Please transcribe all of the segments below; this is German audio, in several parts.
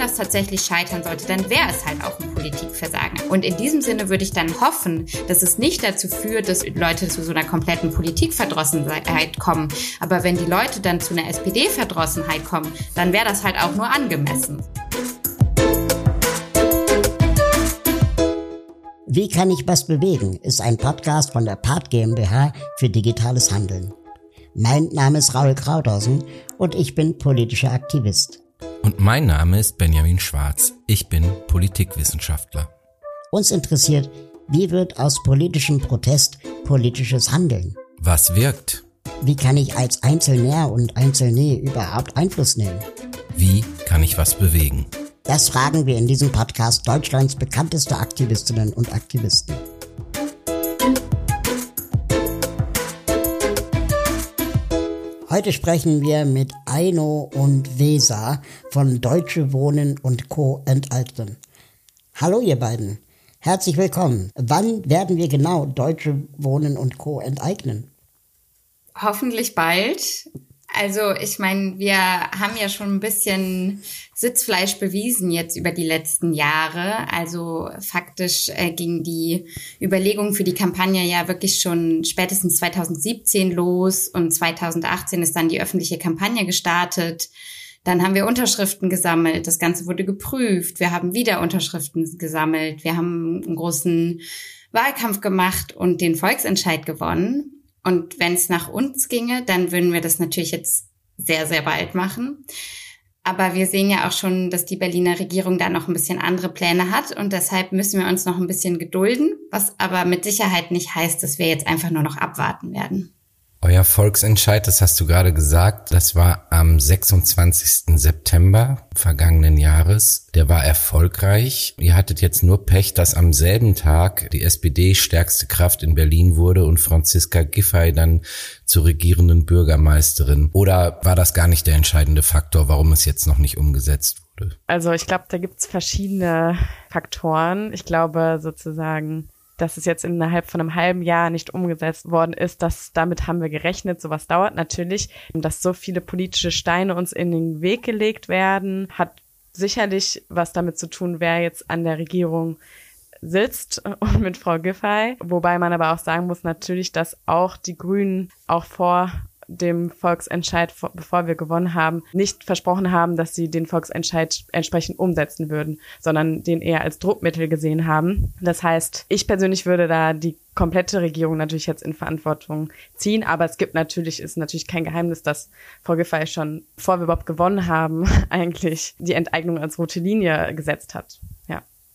das tatsächlich scheitern sollte, dann wäre es halt auch ein Politikversagen. Und in diesem Sinne würde ich dann hoffen, dass es nicht dazu führt, dass Leute zu so einer kompletten Politikverdrossenheit kommen. Aber wenn die Leute dann zu einer SPD-Verdrossenheit kommen, dann wäre das halt auch nur angemessen. Wie kann ich was bewegen? ist ein Podcast von der Part GmbH für digitales Handeln. Mein Name ist Raul Krauthausen und ich bin politischer Aktivist. Und mein Name ist Benjamin Schwarz. Ich bin Politikwissenschaftler. Uns interessiert, wie wird aus politischem Protest politisches Handeln? Was wirkt? Wie kann ich als Einzelner und Einzelne überhaupt Einfluss nehmen? Wie kann ich was bewegen? Das fragen wir in diesem Podcast Deutschlands bekannteste Aktivistinnen und Aktivisten. Heute sprechen wir mit Aino und Weser von Deutsche Wohnen und Co. enteignen. Hallo ihr beiden. Herzlich willkommen. Wann werden wir genau Deutsche Wohnen und Co. enteignen? Hoffentlich bald. Also ich meine, wir haben ja schon ein bisschen Sitzfleisch bewiesen jetzt über die letzten Jahre. Also faktisch äh, ging die Überlegung für die Kampagne ja wirklich schon spätestens 2017 los und 2018 ist dann die öffentliche Kampagne gestartet. Dann haben wir Unterschriften gesammelt. Das Ganze wurde geprüft. Wir haben wieder Unterschriften gesammelt. Wir haben einen großen Wahlkampf gemacht und den Volksentscheid gewonnen. Und wenn es nach uns ginge, dann würden wir das natürlich jetzt sehr, sehr bald machen. Aber wir sehen ja auch schon, dass die Berliner Regierung da noch ein bisschen andere Pläne hat und deshalb müssen wir uns noch ein bisschen gedulden, was aber mit Sicherheit nicht heißt, dass wir jetzt einfach nur noch abwarten werden. Euer Volksentscheid, das hast du gerade gesagt, das war am 26. September vergangenen Jahres. Der war erfolgreich. Ihr hattet jetzt nur Pech, dass am selben Tag die SPD stärkste Kraft in Berlin wurde und Franziska Giffey dann zur regierenden Bürgermeisterin. Oder war das gar nicht der entscheidende Faktor, warum es jetzt noch nicht umgesetzt wurde? Also ich glaube, da gibt's verschiedene Faktoren. Ich glaube sozusagen, dass es jetzt innerhalb von einem halben Jahr nicht umgesetzt worden ist, das, damit haben wir gerechnet. Sowas dauert natürlich. Dass so viele politische Steine uns in den Weg gelegt werden, hat sicherlich was damit zu tun, wer jetzt an der Regierung sitzt und mit Frau Giffey. Wobei man aber auch sagen muss natürlich, dass auch die Grünen auch vor dem Volksentscheid, bevor wir gewonnen haben, nicht versprochen haben, dass sie den Volksentscheid entsprechend umsetzen würden, sondern den eher als Druckmittel gesehen haben. Das heißt, ich persönlich würde da die komplette Regierung natürlich jetzt in Verantwortung ziehen, aber es gibt natürlich, ist natürlich kein Geheimnis, dass Frau Giffey schon, bevor wir überhaupt gewonnen haben, eigentlich die Enteignung als rote Linie gesetzt hat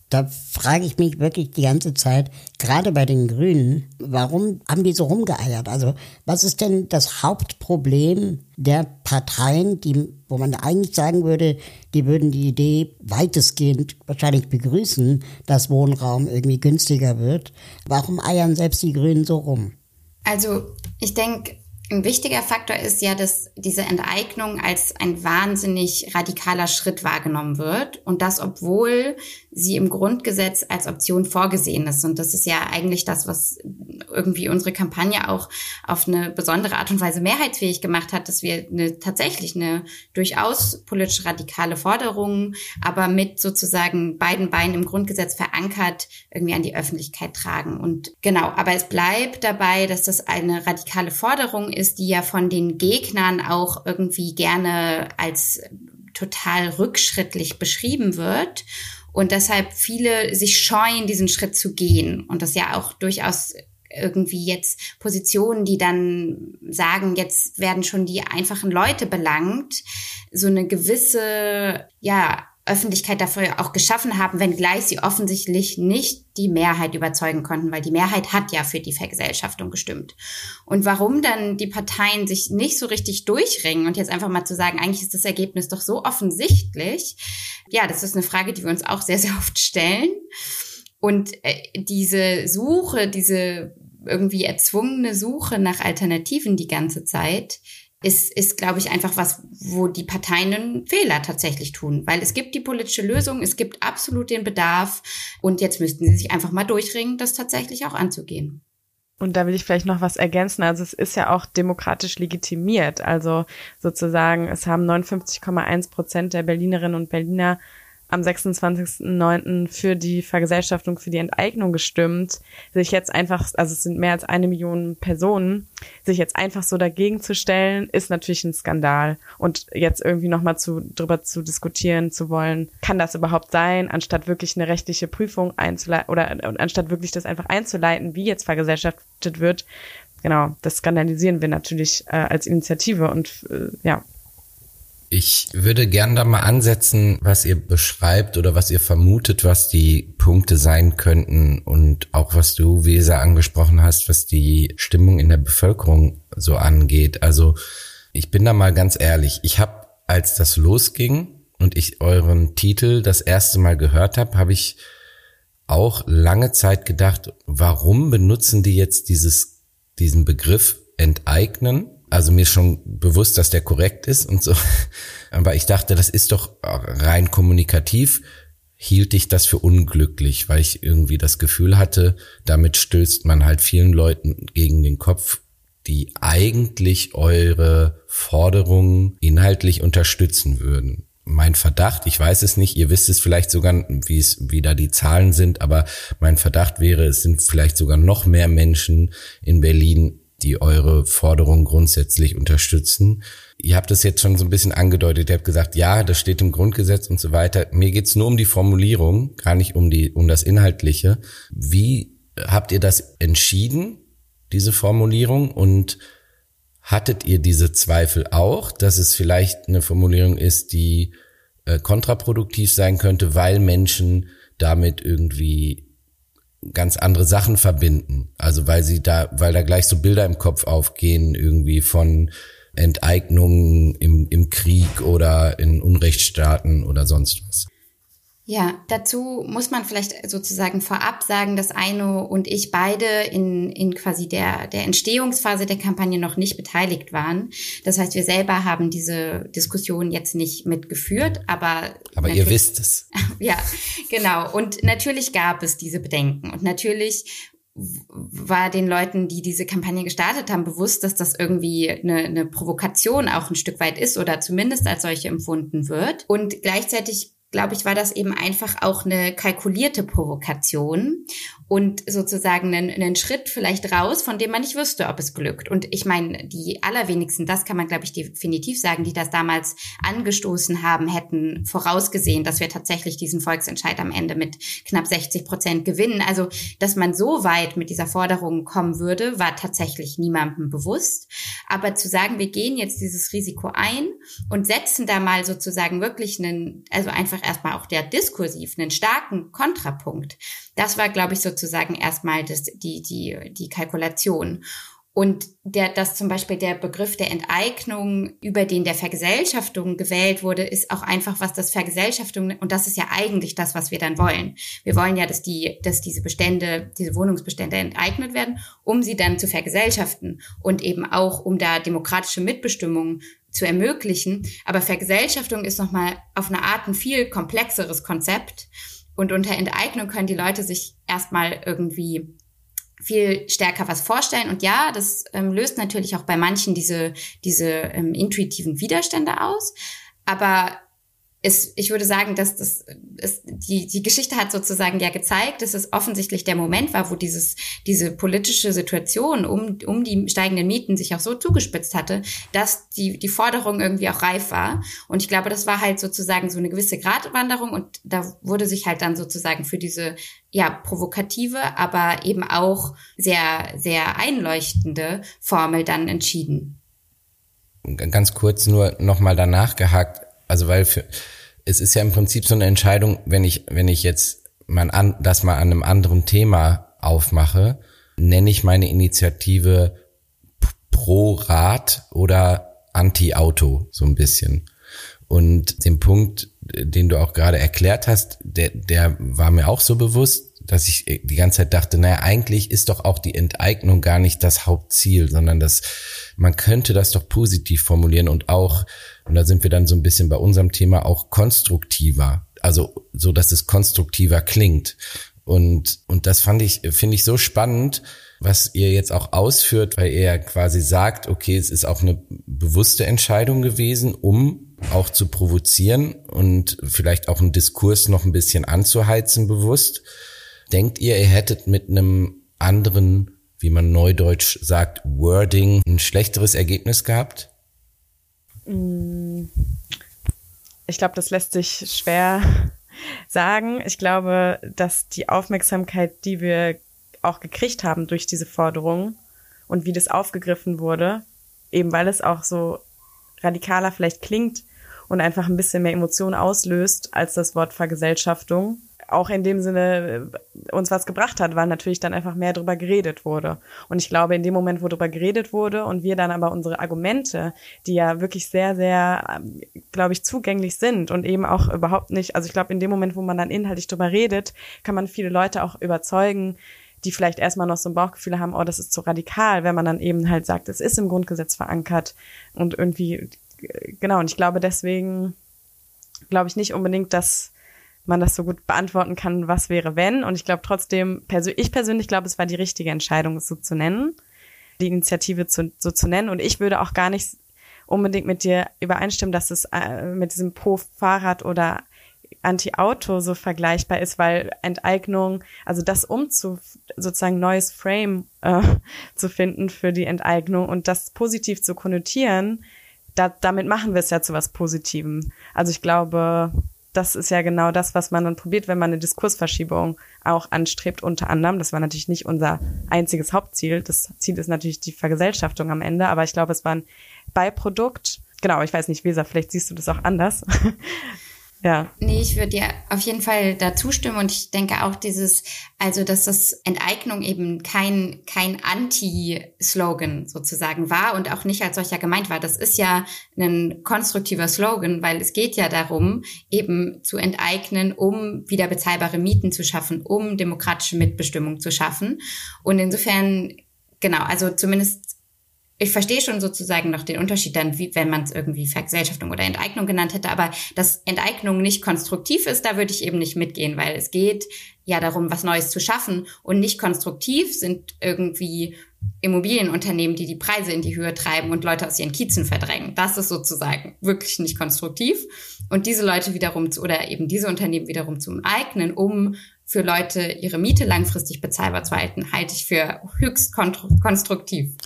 da frage ich mich wirklich die ganze Zeit, gerade bei den Grünen, warum haben die so rumgeeiert? Also was ist denn das Hauptproblem der Parteien, die, wo man eigentlich sagen würde, die würden die Idee weitestgehend wahrscheinlich begrüßen, dass Wohnraum irgendwie günstiger wird. Warum eiern selbst die Grünen so rum? Also ich denke, ein wichtiger Faktor ist ja, dass diese Enteignung als ein wahnsinnig radikaler Schritt wahrgenommen wird und das, obwohl sie im Grundgesetz als Option vorgesehen ist. Und das ist ja eigentlich das, was irgendwie unsere Kampagne auch auf eine besondere Art und Weise mehrheitsfähig gemacht hat, dass wir eine, tatsächlich eine durchaus politisch radikale Forderung, aber mit sozusagen beiden Beinen im Grundgesetz verankert, irgendwie an die Öffentlichkeit tragen. Und genau, aber es bleibt dabei, dass das eine radikale Forderung ist, die ja von den Gegnern auch irgendwie gerne als total rückschrittlich beschrieben wird und deshalb viele sich scheuen, diesen Schritt zu gehen und das ja auch durchaus irgendwie jetzt Positionen, die dann sagen, jetzt werden schon die einfachen Leute belangt, so eine gewisse, ja, Öffentlichkeit dafür auch geschaffen haben, wenngleich sie offensichtlich nicht die Mehrheit überzeugen konnten, weil die Mehrheit hat ja für die Vergesellschaftung gestimmt. Und warum dann die Parteien sich nicht so richtig durchringen und jetzt einfach mal zu sagen, eigentlich ist das Ergebnis doch so offensichtlich, ja, das ist eine Frage, die wir uns auch sehr, sehr oft stellen. Und äh, diese Suche, diese irgendwie erzwungene Suche nach Alternativen die ganze Zeit, ist, ist glaube ich, einfach was, wo die Parteien einen Fehler tatsächlich tun. Weil es gibt die politische Lösung, es gibt absolut den Bedarf und jetzt müssten sie sich einfach mal durchringen, das tatsächlich auch anzugehen. Und da will ich vielleicht noch was ergänzen. Also es ist ja auch demokratisch legitimiert. Also sozusagen, es haben 59,1 Prozent der Berlinerinnen und Berliner am 26.09. für die Vergesellschaftung, für die Enteignung gestimmt, sich jetzt einfach, also es sind mehr als eine Million Personen, sich jetzt einfach so dagegen zu stellen, ist natürlich ein Skandal. Und jetzt irgendwie nochmal zu, drüber zu diskutieren zu wollen, kann das überhaupt sein, anstatt wirklich eine rechtliche Prüfung einzuleiten oder anstatt wirklich das einfach einzuleiten, wie jetzt vergesellschaftet wird, genau, das skandalisieren wir natürlich äh, als Initiative und äh, ja, ich würde gern da mal ansetzen, was ihr beschreibt oder was ihr vermutet, was die Punkte sein könnten und auch was du, Weser, angesprochen hast, was die Stimmung in der Bevölkerung so angeht. Also ich bin da mal ganz ehrlich. Ich habe, als das losging und ich euren Titel das erste Mal gehört habe, habe ich auch lange Zeit gedacht, warum benutzen die jetzt dieses, diesen Begriff enteignen? Also mir ist schon bewusst, dass der korrekt ist und so. Aber ich dachte, das ist doch rein kommunikativ, hielt ich das für unglücklich, weil ich irgendwie das Gefühl hatte, damit stößt man halt vielen Leuten gegen den Kopf, die eigentlich eure Forderungen inhaltlich unterstützen würden. Mein Verdacht, ich weiß es nicht, ihr wisst es vielleicht sogar, wie es, wie da die Zahlen sind, aber mein Verdacht wäre, es sind vielleicht sogar noch mehr Menschen in Berlin die eure Forderung grundsätzlich unterstützen. Ihr habt es jetzt schon so ein bisschen angedeutet. Ihr habt gesagt, ja, das steht im Grundgesetz und so weiter. Mir geht's nur um die Formulierung, gar nicht um die, um das Inhaltliche. Wie habt ihr das entschieden, diese Formulierung? Und hattet ihr diese Zweifel auch, dass es vielleicht eine Formulierung ist, die äh, kontraproduktiv sein könnte, weil Menschen damit irgendwie ganz andere Sachen verbinden. Also weil sie da, weil da gleich so Bilder im Kopf aufgehen, irgendwie von Enteignungen im, im Krieg oder in Unrechtsstaaten oder sonst was. Ja, dazu muss man vielleicht sozusagen vorab sagen, dass Aino und ich beide in, in quasi der, der Entstehungsphase der Kampagne noch nicht beteiligt waren. Das heißt, wir selber haben diese Diskussion jetzt nicht mitgeführt, aber. Aber ihr wisst es. ja, genau. Und natürlich gab es diese Bedenken. Und natürlich war den Leuten, die diese Kampagne gestartet haben, bewusst, dass das irgendwie eine, eine Provokation auch ein Stück weit ist oder zumindest als solche empfunden wird. Und gleichzeitig glaube ich, war das eben einfach auch eine kalkulierte Provokation und sozusagen einen, einen Schritt vielleicht raus, von dem man nicht wüsste, ob es glückt. Und ich meine, die allerwenigsten, das kann man, glaube ich, definitiv sagen, die das damals angestoßen haben, hätten vorausgesehen, dass wir tatsächlich diesen Volksentscheid am Ende mit knapp 60 Prozent gewinnen. Also, dass man so weit mit dieser Forderung kommen würde, war tatsächlich niemandem bewusst. Aber zu sagen, wir gehen jetzt dieses Risiko ein und setzen da mal sozusagen wirklich einen, also einfach erstmal auch der diskursiv einen starken Kontrapunkt. Das war, glaube ich, sozusagen erstmal das, die, die, die Kalkulation. Und der, dass zum Beispiel der Begriff der Enteignung, über den der Vergesellschaftung gewählt wurde, ist auch einfach, was das Vergesellschaftung, und das ist ja eigentlich das, was wir dann wollen. Wir wollen ja, dass die, dass diese Bestände, diese Wohnungsbestände enteignet werden, um sie dann zu vergesellschaften und eben auch, um da demokratische Mitbestimmung zu ermöglichen. Aber Vergesellschaftung ist nochmal auf eine Art ein viel komplexeres Konzept. Und unter Enteignung können die Leute sich erstmal irgendwie viel stärker was vorstellen. Und ja, das ähm, löst natürlich auch bei manchen diese, diese ähm, intuitiven Widerstände aus. Aber es, ich würde sagen, dass das ist, die, die Geschichte hat sozusagen ja gezeigt, dass es offensichtlich der Moment war, wo dieses, diese politische Situation um, um die steigenden Mieten sich auch so zugespitzt hatte, dass die, die Forderung irgendwie auch reif war. Und ich glaube, das war halt sozusagen so eine gewisse Gratwanderung und da wurde sich halt dann sozusagen für diese ja, provokative, aber eben auch sehr, sehr einleuchtende Formel dann entschieden. Ganz kurz nur nochmal danach gehakt, also weil für, es ist ja im Prinzip so eine Entscheidung, wenn ich, wenn ich jetzt mal an, das mal an einem anderen Thema aufmache, nenne ich meine Initiative pro Rad oder Anti-Auto so ein bisschen. Und den Punkt, den du auch gerade erklärt hast, der, der war mir auch so bewusst, dass ich die ganze Zeit dachte, naja, eigentlich ist doch auch die Enteignung gar nicht das Hauptziel, sondern dass man könnte das doch positiv formulieren und auch und da sind wir dann so ein bisschen bei unserem Thema auch konstruktiver. Also so, dass es konstruktiver klingt. Und, und das fand ich, finde ich so spannend, was ihr jetzt auch ausführt, weil ihr quasi sagt, okay, es ist auch eine bewusste Entscheidung gewesen, um auch zu provozieren und vielleicht auch einen Diskurs noch ein bisschen anzuheizen bewusst. Denkt ihr, ihr hättet mit einem anderen, wie man neudeutsch sagt, Wording ein schlechteres Ergebnis gehabt? Ich glaube, das lässt sich schwer sagen. Ich glaube, dass die Aufmerksamkeit, die wir auch gekriegt haben durch diese Forderung und wie das aufgegriffen wurde, eben weil es auch so radikaler vielleicht klingt und einfach ein bisschen mehr Emotionen auslöst als das Wort Vergesellschaftung, auch in dem Sinne äh, uns was gebracht hat, weil natürlich dann einfach mehr drüber geredet wurde. Und ich glaube, in dem Moment, wo drüber geredet wurde und wir dann aber unsere Argumente, die ja wirklich sehr, sehr, ähm, glaube ich, zugänglich sind und eben auch überhaupt nicht, also ich glaube, in dem Moment, wo man dann inhaltlich drüber redet, kann man viele Leute auch überzeugen, die vielleicht erstmal noch so ein Bauchgefühl haben, oh, das ist zu radikal, wenn man dann eben halt sagt, es ist im Grundgesetz verankert und irgendwie, genau, und ich glaube deswegen, glaube ich nicht unbedingt, dass man das so gut beantworten kann, was wäre wenn. Und ich glaube trotzdem, ich persönlich glaube, es war die richtige Entscheidung, es so zu nennen, die Initiative zu, so zu nennen. Und ich würde auch gar nicht unbedingt mit dir übereinstimmen, dass es äh, mit diesem Pro-Fahrrad oder Anti-Auto so vergleichbar ist, weil Enteignung, also das umzu sozusagen neues Frame äh, zu finden für die Enteignung und das positiv zu konnotieren, da, damit machen wir es ja zu was Positivem. Also ich glaube, das ist ja genau das, was man dann probiert, wenn man eine Diskursverschiebung auch anstrebt, unter anderem. Das war natürlich nicht unser einziges Hauptziel. Das Ziel ist natürlich die Vergesellschaftung am Ende, aber ich glaube, es war ein Beiprodukt. Genau, ich weiß nicht, Weser, vielleicht siehst du das auch anders. Ja. Nee, ich würde dir auf jeden Fall da zustimmen und ich denke auch dieses, also dass das Enteignung eben kein, kein Anti-Slogan sozusagen war und auch nicht als solcher gemeint war. Das ist ja ein konstruktiver Slogan, weil es geht ja darum, eben zu enteignen, um wieder bezahlbare Mieten zu schaffen, um demokratische Mitbestimmung zu schaffen. Und insofern, genau, also zumindest ich verstehe schon sozusagen noch den Unterschied dann, wie, wenn man es irgendwie Vergesellschaftung oder Enteignung genannt hätte, aber dass Enteignung nicht konstruktiv ist, da würde ich eben nicht mitgehen, weil es geht ja darum, was Neues zu schaffen und nicht konstruktiv sind irgendwie Immobilienunternehmen, die die Preise in die Höhe treiben und Leute aus ihren Kiezen verdrängen. Das ist sozusagen wirklich nicht konstruktiv. Und diese Leute wiederum zu, oder eben diese Unternehmen wiederum zu eignen, um für Leute ihre Miete langfristig bezahlbar zu halten, halte ich für höchst konstruktiv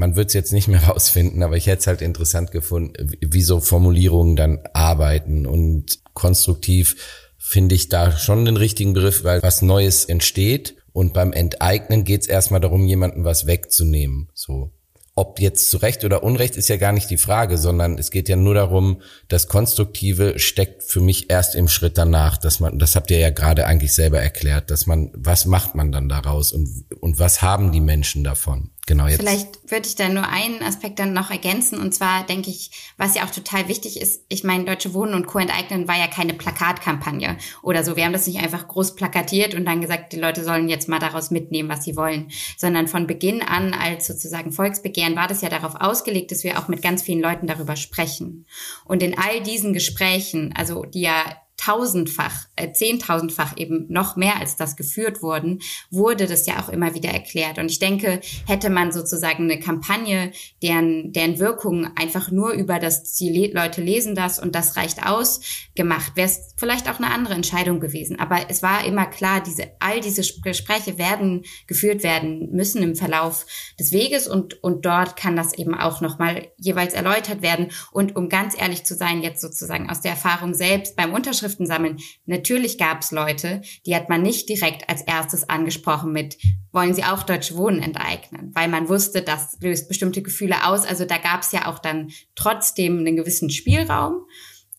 man wird es jetzt nicht mehr rausfinden, aber ich hätte es halt interessant gefunden, wie so Formulierungen dann arbeiten und konstruktiv finde ich da schon den richtigen Begriff, weil was Neues entsteht und beim Enteignen geht es erstmal darum, jemanden was wegzunehmen. So. Ob jetzt zu Recht oder Unrecht ist ja gar nicht die Frage, sondern es geht ja nur darum, das Konstruktive steckt für mich erst im Schritt danach, dass man, das habt ihr ja gerade eigentlich selber erklärt, dass man, was macht man dann daraus und, und was haben die Menschen davon? Genau, jetzt. Vielleicht würde ich da nur einen Aspekt dann noch ergänzen. Und zwar denke ich, was ja auch total wichtig ist, ich meine, Deutsche Wohnen und Co. enteignen war ja keine Plakatkampagne oder so. Wir haben das nicht einfach groß plakatiert und dann gesagt, die Leute sollen jetzt mal daraus mitnehmen, was sie wollen. Sondern von Beginn an als sozusagen Volksbegehren war das ja darauf ausgelegt, dass wir auch mit ganz vielen Leuten darüber sprechen. Und in all diesen Gesprächen, also die ja tausendfach, äh, zehntausendfach eben noch mehr als das geführt wurden, wurde das ja auch immer wieder erklärt. Und ich denke, hätte man sozusagen eine Kampagne, deren, deren Wirkung einfach nur über das, die Leute lesen das und das reicht aus, gemacht, wäre es vielleicht auch eine andere Entscheidung gewesen. Aber es war immer klar, diese, all diese Gespräche werden geführt werden müssen im Verlauf des Weges und, und dort kann das eben auch nochmal jeweils erläutert werden. Und um ganz ehrlich zu sein, jetzt sozusagen aus der Erfahrung selbst beim Unterschrift Unterschriften sammeln. Natürlich gab es Leute, die hat man nicht direkt als erstes angesprochen mit, wollen sie auch Deutsche Wohnen enteignen, weil man wusste, das löst bestimmte Gefühle aus. Also da gab es ja auch dann trotzdem einen gewissen Spielraum.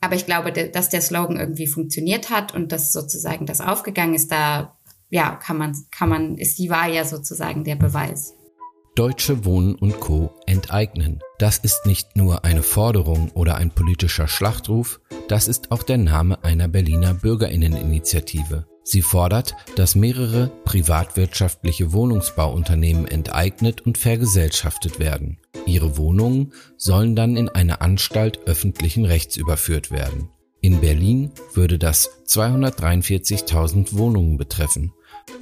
Aber ich glaube, dass der Slogan irgendwie funktioniert hat und dass sozusagen das aufgegangen ist, da ja, kann man, kann man, ist die Wahl ja sozusagen der Beweis. Deutsche Wohnen und Co. enteignen. Das ist nicht nur eine Forderung oder ein politischer Schlachtruf, das ist auch der Name einer Berliner Bürgerinneninitiative. Sie fordert, dass mehrere privatwirtschaftliche Wohnungsbauunternehmen enteignet und vergesellschaftet werden. Ihre Wohnungen sollen dann in eine Anstalt öffentlichen Rechts überführt werden. In Berlin würde das 243.000 Wohnungen betreffen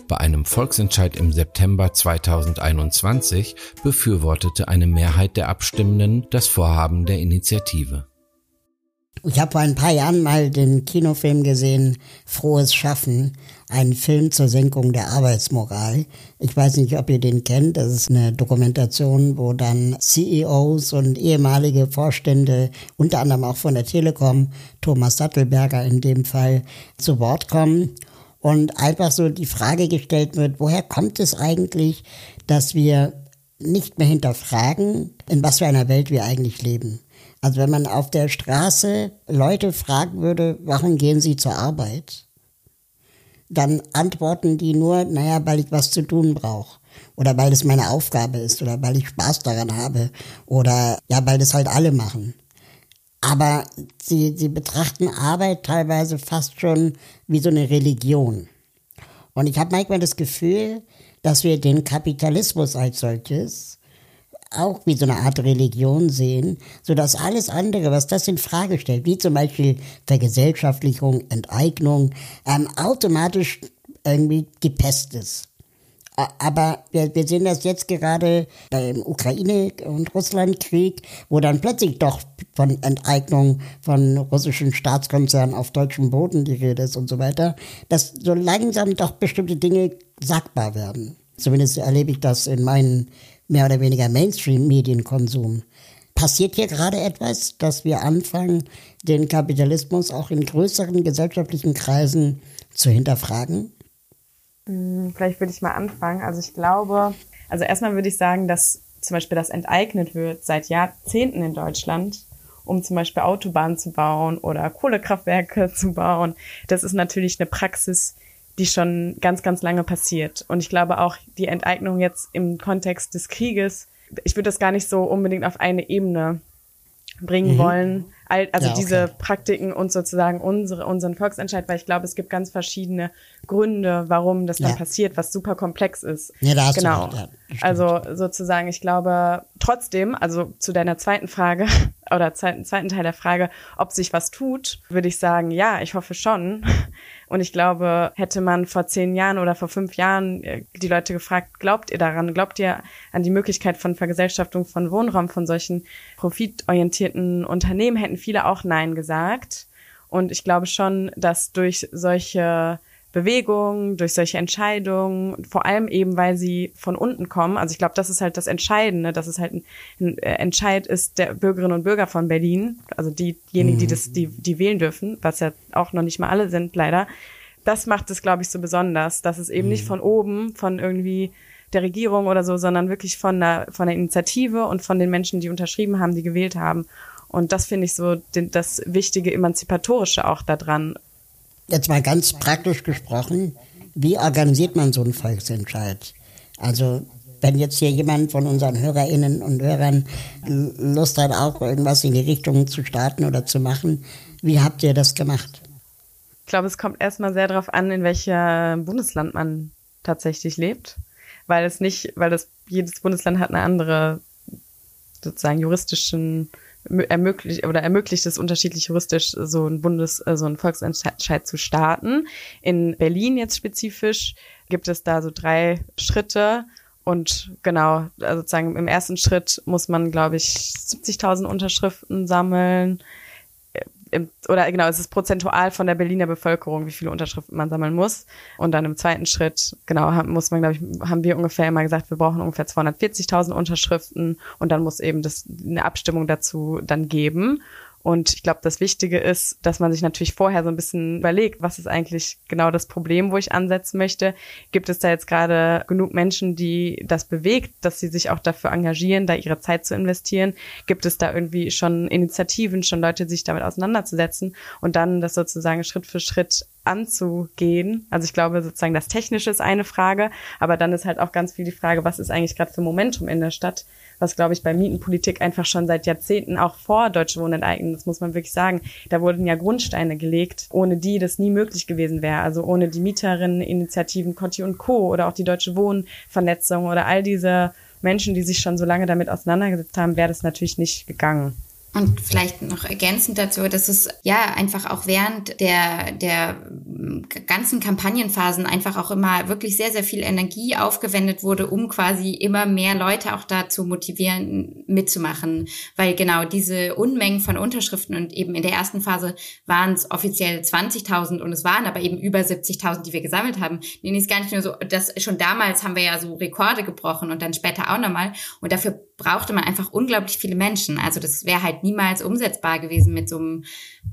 bei einem Volksentscheid im September 2021 befürwortete eine Mehrheit der Abstimmenden das Vorhaben der Initiative. Ich habe vor ein paar Jahren mal den Kinofilm gesehen, Frohes Schaffen, ein Film zur Senkung der Arbeitsmoral. Ich weiß nicht, ob ihr den kennt. Das ist eine Dokumentation, wo dann CEOs und ehemalige Vorstände, unter anderem auch von der Telekom, Thomas Sattelberger in dem Fall, zu Wort kommen und einfach so die Frage gestellt wird, woher kommt es eigentlich, dass wir nicht mehr hinterfragen, in was für einer Welt wir eigentlich leben. Also wenn man auf der Straße Leute fragen würde, warum gehen sie zur Arbeit? Dann antworten die nur, naja, weil ich was zu tun brauche. Oder weil es meine Aufgabe ist. Oder weil ich Spaß daran habe. Oder ja, weil das halt alle machen. Aber sie, sie betrachten Arbeit teilweise fast schon wie so eine Religion. Und ich habe manchmal das Gefühl, dass wir den Kapitalismus als solches auch wie so eine Art Religion sehen, so dass alles andere, was das in Frage stellt, wie zum Beispiel Vergesellschaftlichung, Enteignung, ähm, automatisch irgendwie gepest ist. Aber wir, wir sehen das jetzt gerade beim Ukraine- und Russlandkrieg, wo dann plötzlich doch von Enteignung von russischen Staatskonzernen auf deutschem Boden die Rede ist und so weiter, dass so langsam doch bestimmte Dinge sagbar werden. Zumindest erlebe ich das in meinen mehr oder weniger Mainstream-Medienkonsum. Passiert hier gerade etwas, dass wir anfangen, den Kapitalismus auch in größeren gesellschaftlichen Kreisen zu hinterfragen? Hm, vielleicht würde ich mal anfangen. Also ich glaube, also erstmal würde ich sagen, dass zum Beispiel das enteignet wird seit Jahrzehnten in Deutschland, um zum Beispiel Autobahnen zu bauen oder Kohlekraftwerke zu bauen. Das ist natürlich eine Praxis, die schon ganz, ganz lange passiert. Und ich glaube auch die Enteignung jetzt im Kontext des Krieges, ich würde das gar nicht so unbedingt auf eine Ebene bringen mhm. wollen. Also ja, okay. diese Praktiken und sozusagen unsere, unseren Volksentscheid, weil ich glaube, es gibt ganz verschiedene Gründe, warum das dann ja. passiert, was super komplex ist. Ja, da hast genau. Du recht, ja, also sozusagen, ich glaube trotzdem, also zu deiner zweiten Frage oder zweiten, zweiten Teil der Frage, ob sich was tut, würde ich sagen, ja, ich hoffe schon. Und ich glaube, hätte man vor zehn Jahren oder vor fünf Jahren äh, die Leute gefragt, glaubt ihr daran? Glaubt ihr an die Möglichkeit von Vergesellschaftung von Wohnraum von solchen profitorientierten Unternehmen, hätten viele auch Nein gesagt. Und ich glaube schon, dass durch solche Bewegungen, durch solche Entscheidungen, vor allem eben, weil sie von unten kommen. Also ich glaube, das ist halt das Entscheidende, dass es halt ein, ein äh, Entscheid ist der Bürgerinnen und Bürger von Berlin, also diejenigen, mhm. die das, die, die wählen dürfen, was ja auch noch nicht mal alle sind, leider. Das macht es, glaube ich, so besonders, dass es eben mhm. nicht von oben, von irgendwie der Regierung oder so, sondern wirklich von der, von der Initiative und von den Menschen, die unterschrieben haben, die gewählt haben. Und das finde ich so den, das wichtige Emanzipatorische auch daran. Jetzt mal ganz praktisch gesprochen, wie organisiert man so einen Volksentscheid? Also wenn jetzt hier jemand von unseren Hörerinnen und Hörern Lust hat, auch irgendwas in die Richtung zu starten oder zu machen, wie habt ihr das gemacht? Ich glaube, es kommt erstmal sehr darauf an, in welchem Bundesland man tatsächlich lebt, weil es nicht, weil das jedes Bundesland hat eine andere sozusagen juristischen ermöglicht oder ermöglicht es unterschiedlich juristisch so ein Bundes äh, so ein Volksentscheid zu starten. In Berlin jetzt spezifisch gibt es da so drei Schritte und genau, also sozusagen im ersten Schritt muss man, glaube ich, 70.000 Unterschriften sammeln im, oder genau, es ist prozentual von der Berliner Bevölkerung, wie viele Unterschriften man sammeln muss. Und dann im zweiten Schritt, genau, muss man, glaube ich, haben wir ungefähr immer gesagt, wir brauchen ungefähr 240.000 Unterschriften und dann muss eben das eine Abstimmung dazu dann geben. Und ich glaube, das Wichtige ist, dass man sich natürlich vorher so ein bisschen überlegt, was ist eigentlich genau das Problem, wo ich ansetzen möchte. Gibt es da jetzt gerade genug Menschen, die das bewegt, dass sie sich auch dafür engagieren, da ihre Zeit zu investieren? Gibt es da irgendwie schon Initiativen, schon Leute, sich damit auseinanderzusetzen und dann das sozusagen Schritt für Schritt anzugehen. Also ich glaube sozusagen das Technische ist eine Frage, aber dann ist halt auch ganz viel die Frage, was ist eigentlich gerade für Momentum in der Stadt? Was, glaube ich, bei Mietenpolitik einfach schon seit Jahrzehnten auch vor Deutsche Wohnen enteignen, das muss man wirklich sagen, da wurden ja Grundsteine gelegt, ohne die das nie möglich gewesen wäre. Also ohne die Mieterinneninitiativen Conti und Co. oder auch die Deutsche Wohnvernetzung oder all diese Menschen, die sich schon so lange damit auseinandergesetzt haben, wäre das natürlich nicht gegangen. Und vielleicht noch ergänzend dazu, dass es ja einfach auch während der, der ganzen Kampagnenphasen einfach auch immer wirklich sehr, sehr viel Energie aufgewendet wurde, um quasi immer mehr Leute auch dazu motivieren, mitzumachen. Weil genau diese Unmengen von Unterschriften und eben in der ersten Phase waren es offiziell 20.000 und es waren aber eben über 70.000, die wir gesammelt haben. Nee, ist gar nicht nur so, das schon damals haben wir ja so Rekorde gebrochen und dann später auch nochmal. Und dafür brauchte man einfach unglaublich viele Menschen. Also das wäre halt niemals umsetzbar gewesen mit so einem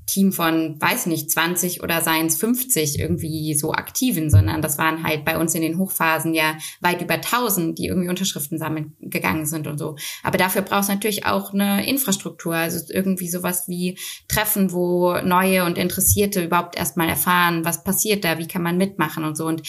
Team von, weiß nicht, 20 oder seien es 50 irgendwie so aktiven, sondern das waren halt bei uns in den Hochphasen ja weit über 1000, die irgendwie Unterschriften sammeln gegangen sind und so. Aber dafür braucht es natürlich auch eine Infrastruktur, also irgendwie sowas wie Treffen, wo neue und Interessierte überhaupt erstmal erfahren, was passiert da, wie kann man mitmachen und so. Und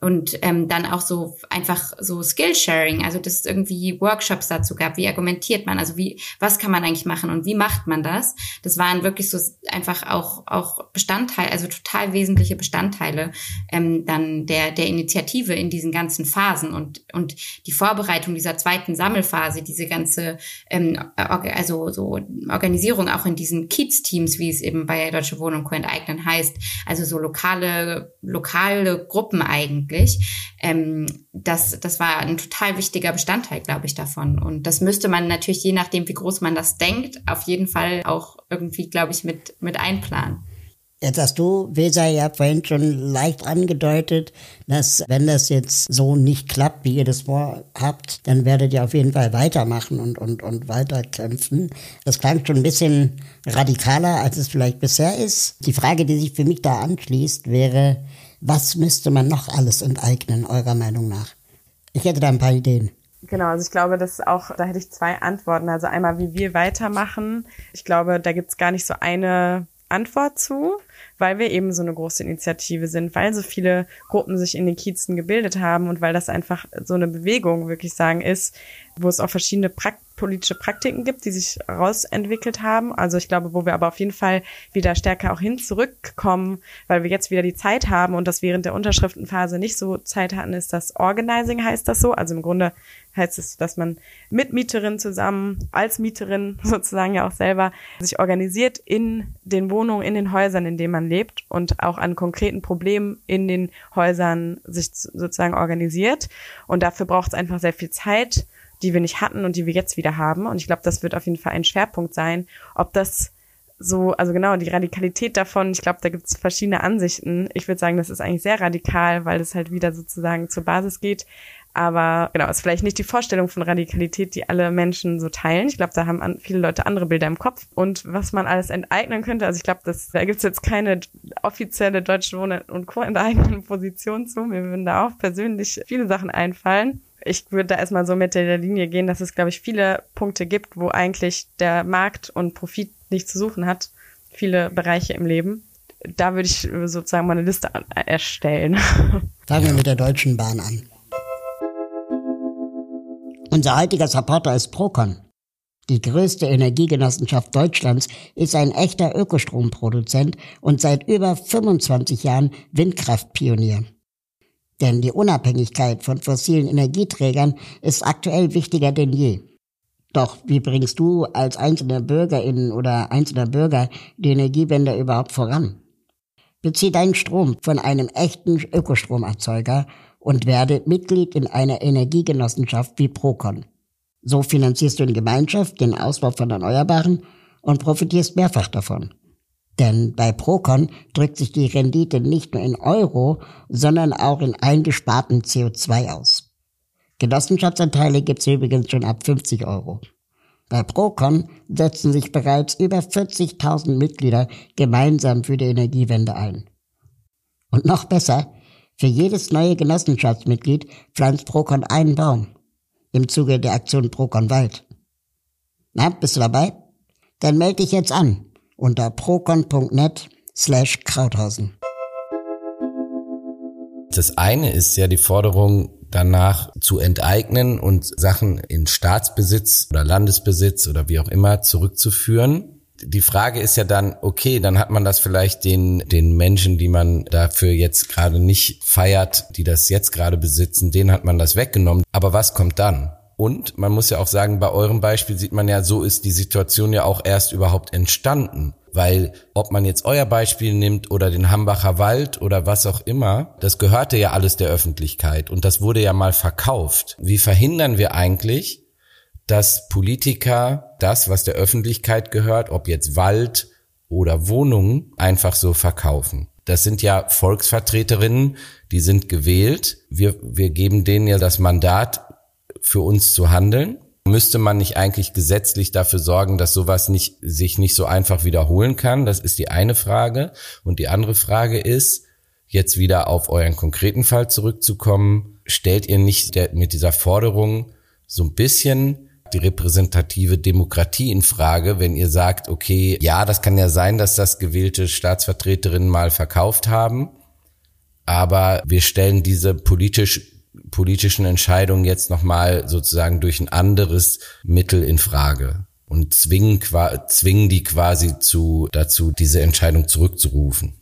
und ähm, dann auch so einfach so Skillsharing, also dass es irgendwie Workshops dazu gab, wie argumentiert man, also wie, was kann man eigentlich machen und wie macht man das? Das waren wirklich so einfach auch, auch Bestandteile, also total wesentliche Bestandteile ähm, dann der, der Initiative in diesen ganzen Phasen und, und die Vorbereitung dieser zweiten Sammelphase, diese ganze, ähm, also so Organisierung auch in diesen Kiez-Teams, wie es eben bei Deutsche Wohnung Co. enteignen heißt, also so lokale, lokale Gruppen eigentlich eigentlich. Ähm, das, das war ein total wichtiger Bestandteil, glaube ich, davon. Und das müsste man natürlich, je nachdem, wie groß man das denkt, auf jeden Fall auch irgendwie, glaube ich, mit, mit einplanen. Jetzt hast du, Weser, ja vorhin schon leicht angedeutet, dass wenn das jetzt so nicht klappt, wie ihr das vorhabt, dann werdet ihr auf jeden Fall weitermachen und, und, und weiterkämpfen. Das klang schon ein bisschen radikaler, als es vielleicht bisher ist. Die Frage, die sich für mich da anschließt, wäre, was müsste man noch alles enteignen, eurer Meinung nach? Ich hätte da ein paar Ideen. Genau, also ich glaube, das auch, da hätte ich zwei Antworten. Also einmal, wie wir weitermachen. Ich glaube, da gibt's gar nicht so eine Antwort zu, weil wir eben so eine große Initiative sind, weil so viele Gruppen sich in den Kiezen gebildet haben und weil das einfach so eine Bewegung wirklich sagen ist, wo es auch verschiedene Prakt politische Praktiken gibt, die sich rausentwickelt haben. Also ich glaube, wo wir aber auf jeden Fall wieder stärker auch hin zurückkommen, weil wir jetzt wieder die Zeit haben und das während der Unterschriftenphase nicht so Zeit hatten, ist das Organizing heißt das so. Also im Grunde heißt es, dass man mit Mieterin zusammen, als Mieterin sozusagen ja auch selber, sich organisiert in den Wohnungen, in den Häusern, in denen man lebt und auch an konkreten Problemen in den Häusern sich sozusagen organisiert. Und dafür braucht es einfach sehr viel Zeit die wir nicht hatten und die wir jetzt wieder haben. Und ich glaube, das wird auf jeden Fall ein Schwerpunkt sein. Ob das so, also genau, die Radikalität davon, ich glaube, da gibt es verschiedene Ansichten. Ich würde sagen, das ist eigentlich sehr radikal, weil es halt wieder sozusagen zur Basis geht. Aber genau, ist vielleicht nicht die Vorstellung von Radikalität, die alle Menschen so teilen. Ich glaube, da haben viele Leute andere Bilder im Kopf. Und was man alles enteignen könnte, also ich glaube, da gibt es jetzt keine offizielle deutsche Wohnen- und Co. enteignen Position zu. Mir würden da auch persönlich viele Sachen einfallen ich würde da erstmal so mit der Linie gehen, dass es, glaube ich, viele Punkte gibt, wo eigentlich der Markt und Profit nichts zu suchen hat. Viele Bereiche im Leben. Da würde ich sozusagen mal eine Liste erstellen. Fangen wir mit der Deutschen Bahn an. Unser heutiger Supporter ist Procon. Die größte Energiegenossenschaft Deutschlands ist ein echter Ökostromproduzent und seit über 25 Jahren Windkraftpionier. Denn die Unabhängigkeit von fossilen Energieträgern ist aktuell wichtiger denn je. Doch wie bringst du als einzelner Bürgerin oder einzelner Bürger die Energiewende überhaupt voran? Bezieh deinen Strom von einem echten Ökostromerzeuger und werde Mitglied in einer Energiegenossenschaft wie Procon. So finanzierst du in Gemeinschaft den Ausbau von Erneuerbaren und profitierst mehrfach davon. Denn bei Procon drückt sich die Rendite nicht nur in Euro, sondern auch in eingesparten CO2 aus. Genossenschaftsanteile gibt's übrigens schon ab 50 Euro. Bei Procon setzen sich bereits über 40.000 Mitglieder gemeinsam für die Energiewende ein. Und noch besser, für jedes neue Genossenschaftsmitglied pflanzt Procon einen Baum. Im Zuge der Aktion Procon Wald. Na, bist du dabei? Dann melde dich jetzt an unter procon.net slash Krauthausen. Das eine ist ja die Forderung danach zu enteignen und Sachen in Staatsbesitz oder Landesbesitz oder wie auch immer zurückzuführen. Die Frage ist ja dann, okay, dann hat man das vielleicht den, den Menschen, die man dafür jetzt gerade nicht feiert, die das jetzt gerade besitzen, denen hat man das weggenommen. Aber was kommt dann? Und man muss ja auch sagen, bei eurem Beispiel sieht man ja, so ist die Situation ja auch erst überhaupt entstanden. Weil ob man jetzt euer Beispiel nimmt oder den Hambacher Wald oder was auch immer, das gehörte ja alles der Öffentlichkeit und das wurde ja mal verkauft. Wie verhindern wir eigentlich, dass Politiker das, was der Öffentlichkeit gehört, ob jetzt Wald oder Wohnungen, einfach so verkaufen? Das sind ja Volksvertreterinnen, die sind gewählt. Wir, wir geben denen ja das Mandat, für uns zu handeln. Müsste man nicht eigentlich gesetzlich dafür sorgen, dass sowas nicht, sich nicht so einfach wiederholen kann? Das ist die eine Frage. Und die andere Frage ist, jetzt wieder auf euren konkreten Fall zurückzukommen, stellt ihr nicht der, mit dieser Forderung so ein bisschen die repräsentative Demokratie in Frage, wenn ihr sagt, okay, ja, das kann ja sein, dass das gewählte Staatsvertreterinnen mal verkauft haben, aber wir stellen diese politisch politischen Entscheidungen jetzt nochmal sozusagen durch ein anderes Mittel in Frage und zwingen, zwingen die quasi zu, dazu, diese Entscheidung zurückzurufen.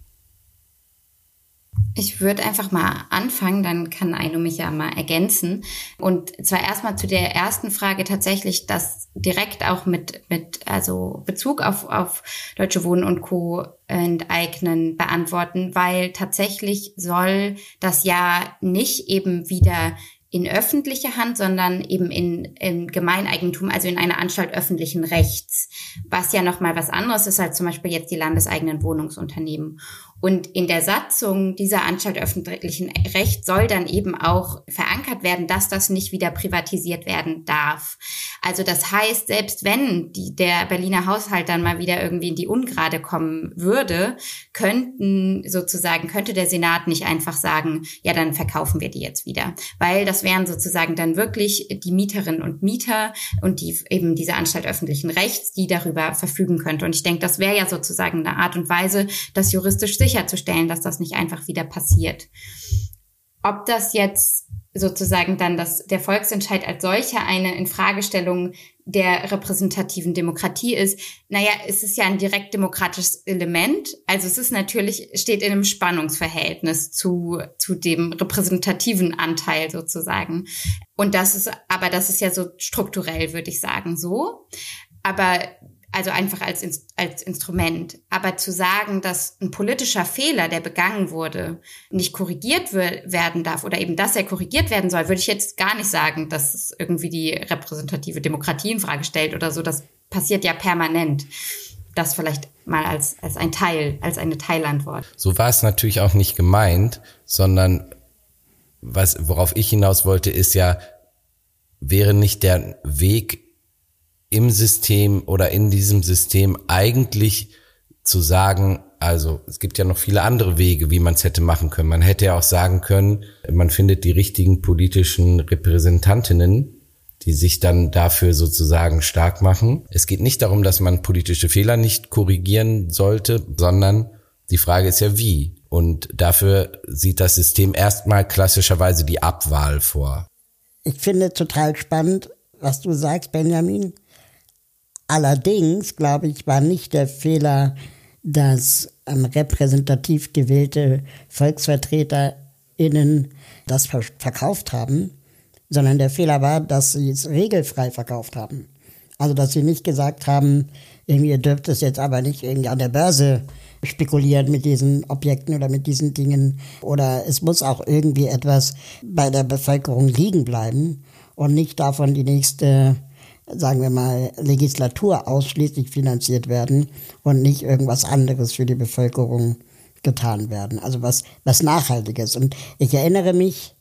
Ich würde einfach mal anfangen, dann kann Aino mich ja mal ergänzen. Und zwar erstmal zu der ersten Frage tatsächlich, das direkt auch mit, mit also Bezug auf, auf Deutsche Wohnen und Co. enteignen beantworten, weil tatsächlich soll das ja nicht eben wieder in öffentliche Hand, sondern eben in, in Gemeineigentum, also in einer Anstalt öffentlichen Rechts, was ja nochmal was anderes ist als zum Beispiel jetzt die landeseigenen Wohnungsunternehmen. Und in der Satzung dieser Anstalt öffentlichen Recht soll dann eben auch verankert werden, dass das nicht wieder privatisiert werden darf. Also das heißt, selbst wenn die, der Berliner Haushalt dann mal wieder irgendwie in die Ungrade kommen würde, könnten sozusagen, könnte der Senat nicht einfach sagen, ja, dann verkaufen wir die jetzt wieder. Weil das wären sozusagen dann wirklich die Mieterinnen und Mieter und die eben diese Anstalt öffentlichen Rechts, die darüber verfügen könnte. Und ich denke, das wäre ja sozusagen eine Art und Weise, das juristisch sicher sicherzustellen, dass das nicht einfach wieder passiert. Ob das jetzt sozusagen dann das, der Volksentscheid als solcher eine Infragestellung der repräsentativen Demokratie ist, naja, es ist ja ein direkt demokratisches Element. Also es ist natürlich, steht in einem Spannungsverhältnis zu, zu dem repräsentativen Anteil sozusagen. Und das ist, aber das ist ja so strukturell, würde ich sagen, so. Aber also einfach als, als Instrument. Aber zu sagen, dass ein politischer Fehler, der begangen wurde, nicht korrigiert werden darf oder eben, dass er korrigiert werden soll, würde ich jetzt gar nicht sagen, dass es irgendwie die repräsentative Demokratie in Frage stellt oder so. Das passiert ja permanent. Das vielleicht mal als, als ein Teil, als eine Teilantwort. So war es natürlich auch nicht gemeint, sondern was, worauf ich hinaus wollte, ist ja, wäre nicht der Weg im System oder in diesem System eigentlich zu sagen, also es gibt ja noch viele andere Wege, wie man es hätte machen können. Man hätte ja auch sagen können, man findet die richtigen politischen Repräsentantinnen, die sich dann dafür sozusagen stark machen. Es geht nicht darum, dass man politische Fehler nicht korrigieren sollte, sondern die Frage ist ja wie. Und dafür sieht das System erstmal klassischerweise die Abwahl vor. Ich finde total spannend, was du sagst, Benjamin. Allerdings, glaube ich, war nicht der Fehler, dass ähm, repräsentativ gewählte VolksvertreterInnen das verkauft haben, sondern der Fehler war, dass sie es regelfrei verkauft haben. Also, dass sie nicht gesagt haben, irgendwie, ihr dürft es jetzt aber nicht irgendwie an der Börse spekulieren mit diesen Objekten oder mit diesen Dingen. Oder es muss auch irgendwie etwas bei der Bevölkerung liegen bleiben und nicht davon die nächste sagen wir mal, Legislatur ausschließlich finanziert werden und nicht irgendwas anderes für die Bevölkerung getan werden. Also was, was Nachhaltiges. Und ich erinnere mich,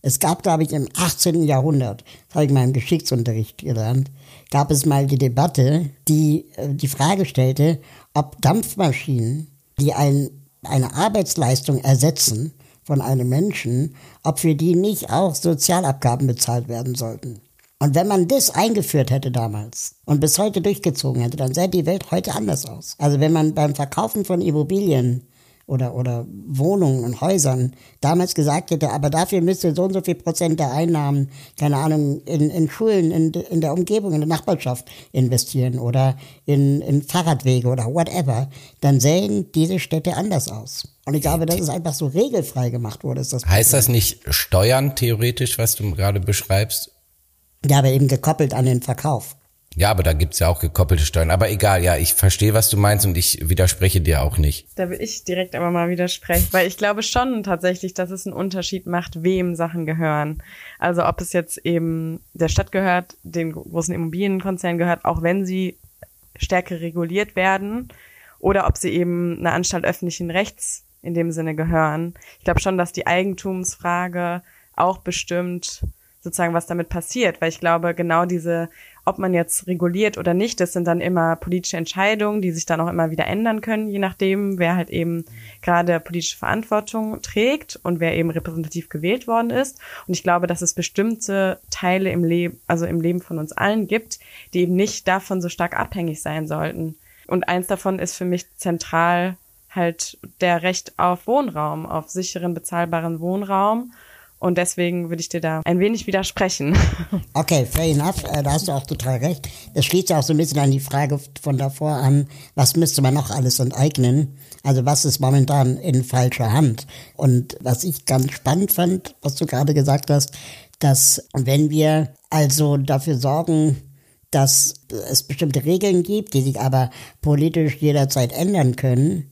es gab, glaube ich, im 18. Jahrhundert, das habe ich mal im Geschichtsunterricht gelernt, gab es mal die Debatte, die äh, die Frage stellte, ob Dampfmaschinen, die ein, eine Arbeitsleistung ersetzen von einem Menschen, ob für die nicht auch Sozialabgaben bezahlt werden sollten. Und wenn man das eingeführt hätte damals und bis heute durchgezogen hätte, dann sähe die Welt heute anders aus. Also wenn man beim Verkaufen von Immobilien oder, oder Wohnungen und Häusern damals gesagt hätte, aber dafür müsste so und so viel Prozent der Einnahmen, keine Ahnung, in, in Schulen, in, in der Umgebung, in der Nachbarschaft investieren oder in, in Fahrradwege oder whatever, dann sähen diese Städte anders aus. Und ich glaube, dass es einfach so regelfrei gemacht wurde. Ist das heißt das nicht Steuern theoretisch, was du gerade beschreibst? Ja, aber eben gekoppelt an den Verkauf. Ja, aber da gibt's ja auch gekoppelte Steuern. Aber egal, ja, ich verstehe, was du meinst und ich widerspreche dir auch nicht. Da will ich direkt aber mal widersprechen, weil ich glaube schon tatsächlich, dass es einen Unterschied macht, wem Sachen gehören. Also ob es jetzt eben der Stadt gehört, den großen Immobilienkonzernen gehört, auch wenn sie stärker reguliert werden, oder ob sie eben einer Anstalt öffentlichen Rechts in dem Sinne gehören. Ich glaube schon, dass die Eigentumsfrage auch bestimmt sozusagen, was damit passiert, weil ich glaube, genau diese, ob man jetzt reguliert oder nicht, das sind dann immer politische Entscheidungen, die sich dann auch immer wieder ändern können, je nachdem, wer halt eben gerade politische Verantwortung trägt und wer eben repräsentativ gewählt worden ist. Und ich glaube, dass es bestimmte Teile im Leben, also im Leben von uns allen gibt, die eben nicht davon so stark abhängig sein sollten. Und eins davon ist für mich zentral halt der Recht auf Wohnraum, auf sicheren, bezahlbaren Wohnraum. Und deswegen würde ich dir da ein wenig widersprechen. Okay, fair enough. Äh, da hast du auch total recht. Das schließt ja auch so ein bisschen an die Frage von davor an, was müsste man noch alles enteignen? Also was ist momentan in falscher Hand? Und was ich ganz spannend fand, was du gerade gesagt hast, dass wenn wir also dafür sorgen, dass es bestimmte Regeln gibt, die sich aber politisch jederzeit ändern können,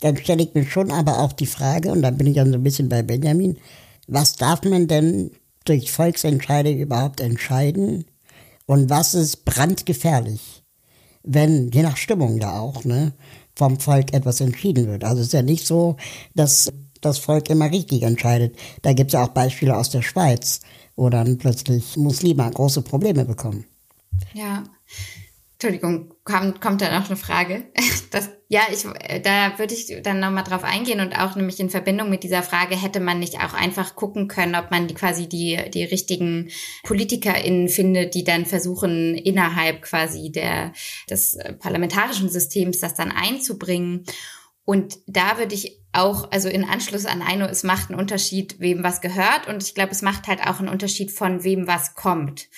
dann stelle ich mir schon aber auch die Frage, und da bin ich dann so ein bisschen bei Benjamin, was darf man denn durch Volksentscheide überhaupt entscheiden und was ist brandgefährlich, wenn, je nach Stimmung da auch, ne, vom Volk etwas entschieden wird. Also es ist ja nicht so, dass das Volk immer richtig entscheidet. Da gibt es ja auch Beispiele aus der Schweiz, wo dann plötzlich Muslime große Probleme bekommen. Ja. Entschuldigung, kommt, kommt da noch eine Frage? Das, ja, ich, da würde ich dann nochmal drauf eingehen und auch nämlich in Verbindung mit dieser Frage hätte man nicht auch einfach gucken können, ob man die, quasi die, die richtigen PolitikerInnen findet, die dann versuchen, innerhalb quasi der, des parlamentarischen Systems das dann einzubringen. Und da würde ich auch, also in Anschluss an Eino, es macht einen Unterschied, wem was gehört. Und ich glaube, es macht halt auch einen Unterschied von wem was kommt.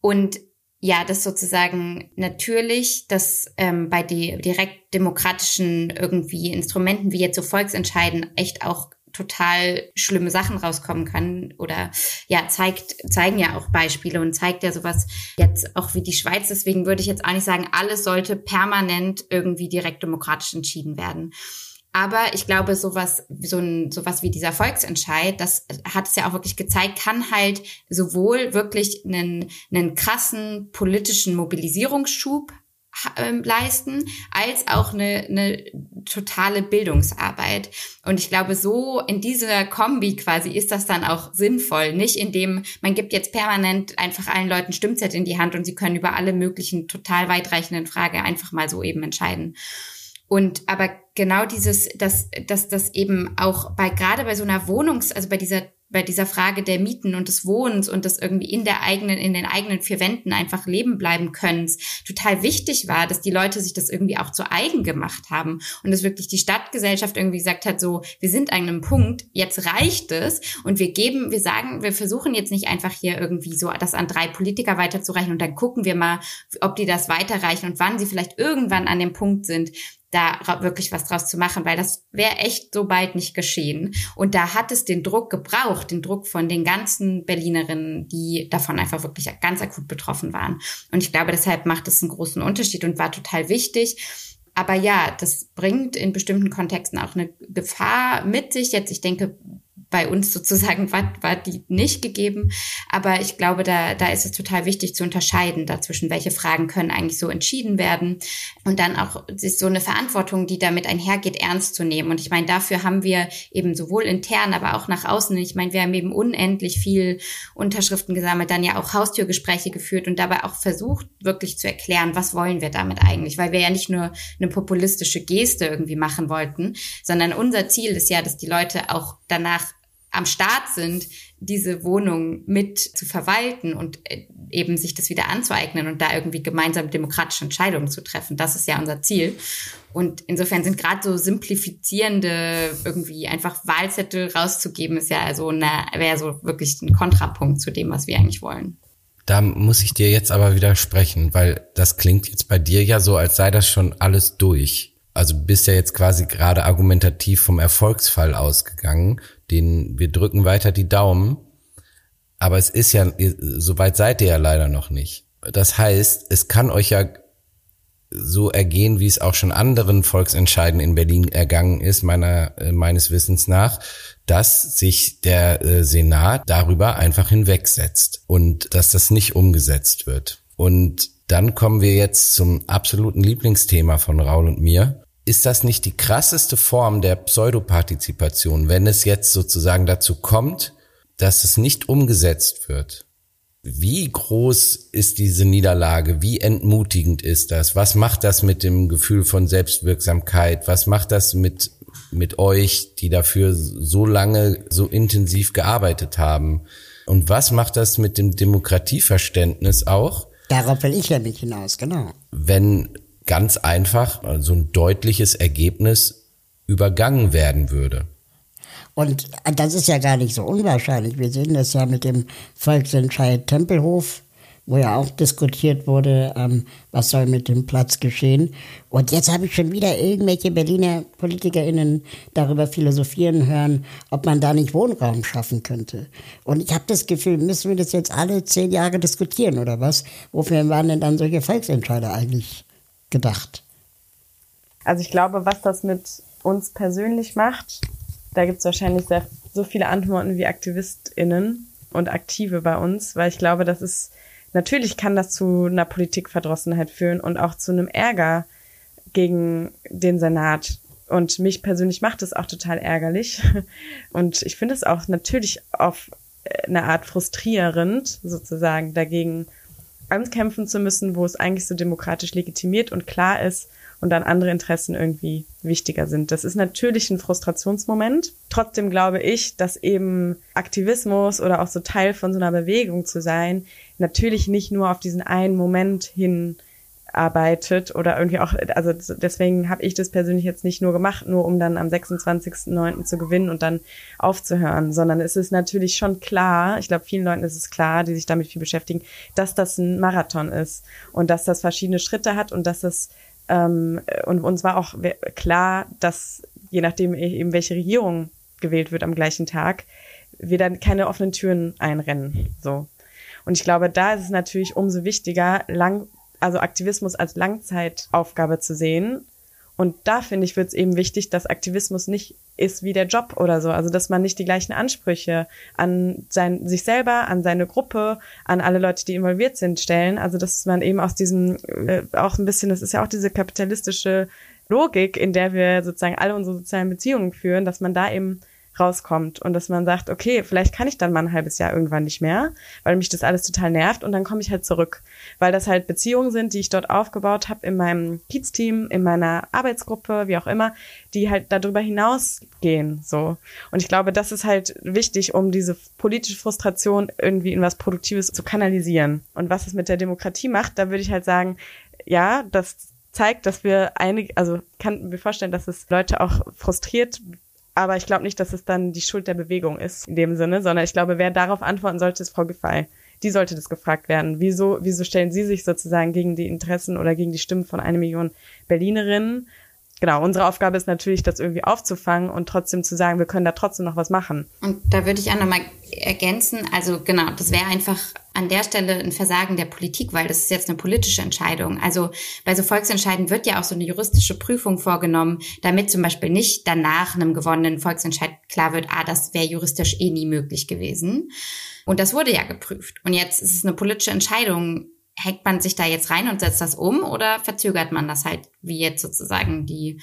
Und ja, das sozusagen natürlich, dass ähm, bei die direkt demokratischen irgendwie Instrumenten wie jetzt so Volksentscheiden echt auch total schlimme Sachen rauskommen kann oder ja zeigt zeigen ja auch Beispiele und zeigt ja sowas jetzt auch wie die Schweiz. Deswegen würde ich jetzt auch nicht sagen alles sollte permanent irgendwie direkt demokratisch entschieden werden aber ich glaube, sowas, so ein, sowas wie dieser Volksentscheid, das hat es ja auch wirklich gezeigt, kann halt sowohl wirklich einen, einen krassen politischen Mobilisierungsschub ähm, leisten, als auch eine, eine totale Bildungsarbeit. Und ich glaube, so in dieser Kombi quasi ist das dann auch sinnvoll. Nicht indem man gibt jetzt permanent einfach allen Leuten Stimmzettel in die Hand und sie können über alle möglichen total weitreichenden Fragen einfach mal so eben entscheiden. Und aber genau dieses, dass, dass das eben auch bei gerade bei so einer Wohnungs, also bei dieser bei dieser Frage der Mieten und des Wohnens und des irgendwie in der eigenen, in den eigenen vier Wänden einfach leben bleiben können, total wichtig war, dass die Leute sich das irgendwie auch zu eigen gemacht haben und dass wirklich die Stadtgesellschaft irgendwie gesagt hat, so, wir sind an einem Punkt, jetzt reicht es und wir geben, wir sagen, wir versuchen jetzt nicht einfach hier irgendwie so das an drei Politiker weiterzureichen und dann gucken wir mal, ob die das weiterreichen und wann sie vielleicht irgendwann an dem Punkt sind, da wirklich was draus zu machen, weil das wäre echt so bald nicht geschehen. Und da hat es den Druck gebraucht, den Druck von den ganzen Berlinerinnen, die davon einfach wirklich ganz akut betroffen waren. Und ich glaube, deshalb macht es einen großen Unterschied und war total wichtig. Aber ja, das bringt in bestimmten Kontexten auch eine Gefahr mit sich. Jetzt, ich denke, bei uns sozusagen war, war die nicht gegeben. Aber ich glaube, da, da ist es total wichtig zu unterscheiden dazwischen, welche Fragen können eigentlich so entschieden werden und dann auch sich so eine Verantwortung, die damit einhergeht, ernst zu nehmen. Und ich meine, dafür haben wir eben sowohl intern, aber auch nach außen. Ich meine, wir haben eben unendlich viel Unterschriften gesammelt, dann ja auch Haustürgespräche geführt und dabei auch versucht, wirklich zu erklären, was wollen wir damit eigentlich, weil wir ja nicht nur eine populistische Geste irgendwie machen wollten, sondern unser Ziel ist ja, dass die Leute auch danach am Start sind, diese Wohnung mit zu verwalten und äh, eben sich das wieder anzueignen und da irgendwie gemeinsam demokratische Entscheidungen zu treffen. Das ist ja unser Ziel. Und insofern sind gerade so simplifizierende irgendwie einfach Wahlzettel rauszugeben, ist ja also wäre so wirklich ein Kontrapunkt zu dem, was wir eigentlich wollen. Da muss ich dir jetzt aber widersprechen, weil das klingt jetzt bei dir ja so, als sei das schon alles durch. Also bist ja jetzt quasi gerade argumentativ vom Erfolgsfall ausgegangen den wir drücken weiter die Daumen. Aber es ist ja, so weit seid ihr ja leider noch nicht. Das heißt, es kann euch ja so ergehen, wie es auch schon anderen Volksentscheiden in Berlin ergangen ist, meiner, äh, meines Wissens nach, dass sich der äh, Senat darüber einfach hinwegsetzt und dass das nicht umgesetzt wird. Und dann kommen wir jetzt zum absoluten Lieblingsthema von Raul und mir. Ist das nicht die krasseste Form der Pseudopartizipation, wenn es jetzt sozusagen dazu kommt, dass es nicht umgesetzt wird? Wie groß ist diese Niederlage? Wie entmutigend ist das? Was macht das mit dem Gefühl von Selbstwirksamkeit? Was macht das mit, mit euch, die dafür so lange, so intensiv gearbeitet haben? Und was macht das mit dem Demokratieverständnis auch? Darauf will ich ja nicht hinaus, genau. Wenn ganz einfach so ein deutliches Ergebnis übergangen werden würde. Und das ist ja gar nicht so unwahrscheinlich. Wir sehen das ja mit dem Volksentscheid Tempelhof, wo ja auch diskutiert wurde, ähm, was soll mit dem Platz geschehen. Und jetzt habe ich schon wieder irgendwelche Berliner PolitikerInnen darüber philosophieren hören, ob man da nicht Wohnraum schaffen könnte. Und ich habe das Gefühl, müssen wir das jetzt alle zehn Jahre diskutieren oder was? Wofür waren denn dann solche Volksentscheide eigentlich gedacht? Also ich glaube, was das mit uns persönlich macht, da gibt es wahrscheinlich sehr, so viele Antworten wie AktivistInnen und Aktive bei uns, weil ich glaube, das ist, natürlich kann das zu einer Politikverdrossenheit führen und auch zu einem Ärger gegen den Senat. Und mich persönlich macht es auch total ärgerlich. Und ich finde es auch natürlich auf eine Art frustrierend, sozusagen dagegen ankämpfen zu müssen, wo es eigentlich so demokratisch legitimiert und klar ist, und dann andere Interessen irgendwie wichtiger sind. Das ist natürlich ein Frustrationsmoment. Trotzdem glaube ich, dass eben Aktivismus oder auch so Teil von so einer Bewegung zu sein, natürlich nicht nur auf diesen einen Moment hin arbeitet oder irgendwie auch, also deswegen habe ich das persönlich jetzt nicht nur gemacht, nur um dann am 26.09. zu gewinnen und dann aufzuhören, sondern es ist natürlich schon klar, ich glaube vielen Leuten ist es klar, die sich damit viel beschäftigen, dass das ein Marathon ist und dass das verschiedene Schritte hat und dass das ähm, und uns war auch klar, dass je nachdem e-, eben welche Regierung gewählt wird am gleichen Tag, wir dann keine offenen Türen einrennen. So. Und ich glaube, da ist es natürlich umso wichtiger, lang, also Aktivismus als Langzeitaufgabe zu sehen und da finde ich, wird es eben wichtig, dass Aktivismus nicht ist wie der Job oder so. Also dass man nicht die gleichen Ansprüche an sein, sich selber, an seine Gruppe, an alle Leute, die involviert sind, stellen. Also dass man eben aus diesem äh, auch ein bisschen, das ist ja auch diese kapitalistische Logik, in der wir sozusagen alle unsere sozialen Beziehungen führen, dass man da eben rauskommt und dass man sagt, okay, vielleicht kann ich dann mal ein halbes Jahr irgendwann nicht mehr, weil mich das alles total nervt und dann komme ich halt zurück, weil das halt Beziehungen sind, die ich dort aufgebaut habe in meinem Kiez-Team, in meiner Arbeitsgruppe, wie auch immer, die halt darüber hinausgehen, so. Und ich glaube, das ist halt wichtig, um diese politische Frustration irgendwie in was Produktives zu kanalisieren. Und was es mit der Demokratie macht, da würde ich halt sagen, ja, das zeigt, dass wir einige, also kann mir vorstellen, dass es Leute auch frustriert, aber ich glaube nicht, dass es dann die Schuld der Bewegung ist in dem Sinne, sondern ich glaube, wer darauf antworten sollte, ist Frau Giffey. Die sollte das gefragt werden. Wieso, wieso stellen Sie sich sozusagen gegen die Interessen oder gegen die Stimmen von einer Million Berlinerinnen? Genau, unsere Aufgabe ist natürlich, das irgendwie aufzufangen und trotzdem zu sagen, wir können da trotzdem noch was machen. Und da würde ich auch nochmal ergänzen, also genau, das wäre einfach an der Stelle ein Versagen der Politik, weil das ist jetzt eine politische Entscheidung. Also bei so Volksentscheiden wird ja auch so eine juristische Prüfung vorgenommen, damit zum Beispiel nicht danach einem gewonnenen Volksentscheid klar wird, ah, das wäre juristisch eh nie möglich gewesen. Und das wurde ja geprüft. Und jetzt ist es eine politische Entscheidung, hängt man sich da jetzt rein und setzt das um oder verzögert man das halt, wie jetzt sozusagen die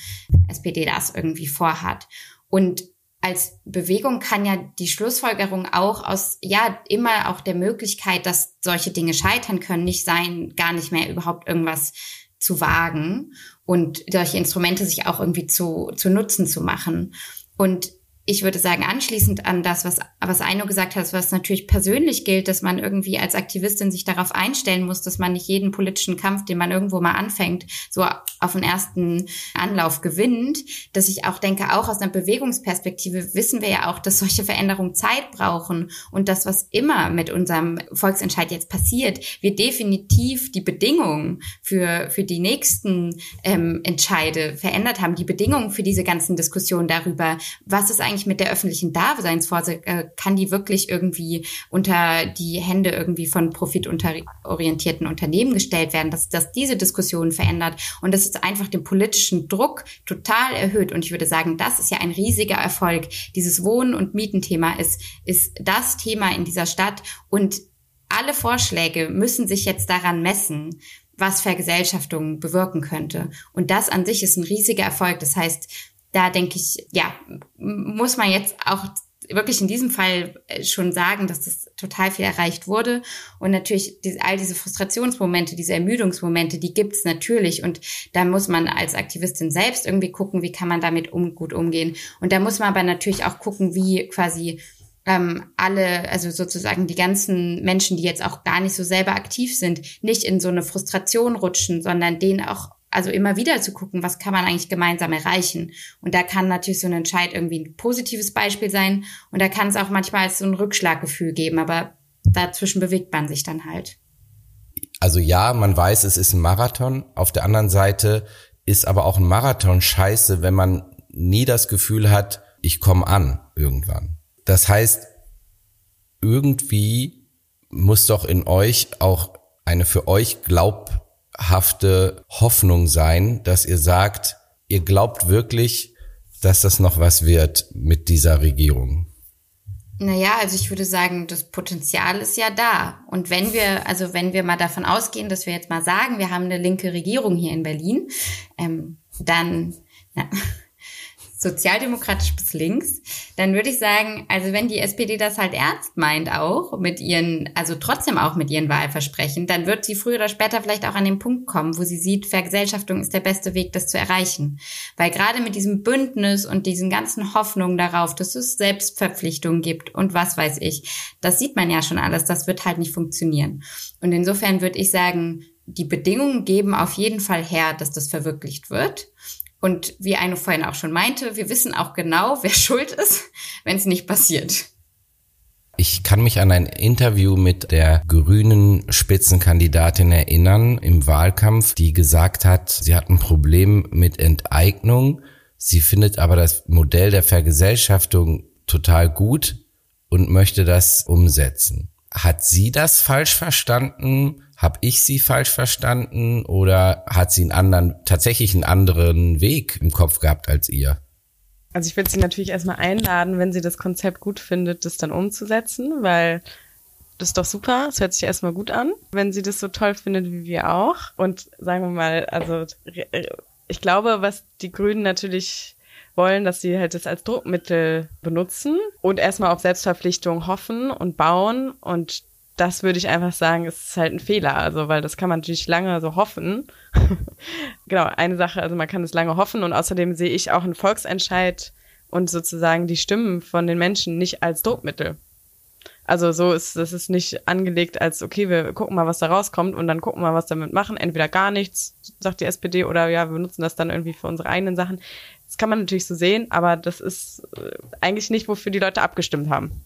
SPD das irgendwie vorhat? Und als Bewegung kann ja die Schlussfolgerung auch aus, ja, immer auch der Möglichkeit, dass solche Dinge scheitern können, nicht sein, gar nicht mehr überhaupt irgendwas zu wagen und solche Instrumente sich auch irgendwie zu, zu Nutzen zu machen. Und ich würde sagen, anschließend an das, was, was Aino gesagt hat, was natürlich persönlich gilt, dass man irgendwie als Aktivistin sich darauf einstellen muss, dass man nicht jeden politischen Kampf, den man irgendwo mal anfängt, so auf den ersten Anlauf gewinnt. Dass ich auch denke, auch aus einer Bewegungsperspektive wissen wir ja auch, dass solche Veränderungen Zeit brauchen und das, was immer mit unserem Volksentscheid jetzt passiert, wir definitiv die Bedingungen für, für die nächsten ähm, Entscheide verändert haben, die Bedingungen für diese ganzen Diskussionen darüber, was ist eigentlich eigentlich mit der öffentlichen Daseinsvorsorge? Äh, kann die wirklich irgendwie unter die Hände irgendwie von profitorientierten Unternehmen gestellt werden? Dass, dass diese Diskussion verändert und das ist einfach den politischen Druck total erhöht. Und ich würde sagen, das ist ja ein riesiger Erfolg. Dieses Wohnen- und Mietenthema ist, ist das Thema in dieser Stadt und alle Vorschläge müssen sich jetzt daran messen, was Vergesellschaftung bewirken könnte. Und das an sich ist ein riesiger Erfolg. Das heißt, da denke ich, ja, muss man jetzt auch wirklich in diesem Fall äh, schon sagen, dass das total viel erreicht wurde. Und natürlich diese, all diese Frustrationsmomente, diese Ermüdungsmomente, die gibt's natürlich. Und da muss man als Aktivistin selbst irgendwie gucken, wie kann man damit um, gut umgehen. Und da muss man aber natürlich auch gucken, wie quasi ähm, alle, also sozusagen die ganzen Menschen, die jetzt auch gar nicht so selber aktiv sind, nicht in so eine Frustration rutschen, sondern denen auch, also immer wieder zu gucken, was kann man eigentlich gemeinsam erreichen. Und da kann natürlich so ein Entscheid irgendwie ein positives Beispiel sein und da kann es auch manchmal so ein Rückschlaggefühl geben, aber dazwischen bewegt man sich dann halt. Also ja, man weiß, es ist ein Marathon. Auf der anderen Seite ist aber auch ein Marathon scheiße, wenn man nie das Gefühl hat, ich komme an irgendwann. Das heißt, irgendwie muss doch in euch auch eine für euch glaubhafte Hoffnung sein, dass ihr sagt, ihr glaubt wirklich, dass das noch was wird mit dieser Regierung. Naja, also ich würde sagen, das Potenzial ist ja da. Und wenn wir, also wenn wir mal davon ausgehen, dass wir jetzt mal sagen, wir haben eine linke Regierung hier in Berlin, ähm, dann, na, sozialdemokratisch bis links, dann würde ich sagen, also wenn die SPD das halt ernst meint auch mit ihren, also trotzdem auch mit ihren Wahlversprechen, dann wird sie früher oder später vielleicht auch an den Punkt kommen, wo sie sieht, Vergesellschaftung ist der beste Weg, das zu erreichen. Weil gerade mit diesem Bündnis und diesen ganzen Hoffnungen darauf, dass es Selbstverpflichtungen gibt und was weiß ich, das sieht man ja schon alles, das wird halt nicht funktionieren. Und insofern würde ich sagen, die Bedingungen geben auf jeden Fall her, dass das verwirklicht wird. Und wie eine vorhin auch schon meinte, wir wissen auch genau, wer schuld ist, wenn es nicht passiert. Ich kann mich an ein Interview mit der grünen Spitzenkandidatin erinnern im Wahlkampf, die gesagt hat, sie hat ein Problem mit Enteignung. Sie findet aber das Modell der Vergesellschaftung total gut und möchte das umsetzen. Hat sie das falsch verstanden? Habe ich sie falsch verstanden oder hat sie einen anderen, tatsächlich einen anderen Weg im Kopf gehabt als ihr? Also ich würde sie natürlich erstmal einladen, wenn sie das Konzept gut findet, das dann umzusetzen, weil das ist doch super. Es hört sich erstmal gut an, wenn sie das so toll findet wie wir auch. Und sagen wir mal, also ich glaube, was die Grünen natürlich wollen, dass sie halt das als Druckmittel benutzen und erstmal auf Selbstverpflichtung hoffen und bauen und das würde ich einfach sagen, ist halt ein Fehler. Also, weil das kann man natürlich lange so hoffen. genau, eine Sache, also man kann es lange hoffen und außerdem sehe ich auch einen Volksentscheid und sozusagen die Stimmen von den Menschen nicht als Druckmittel. Also so ist das ist nicht angelegt als okay, wir gucken mal, was da rauskommt und dann gucken wir, was damit machen. Entweder gar nichts, sagt die SPD, oder ja, wir nutzen das dann irgendwie für unsere eigenen Sachen. Das kann man natürlich so sehen, aber das ist äh, eigentlich nicht, wofür die Leute abgestimmt haben.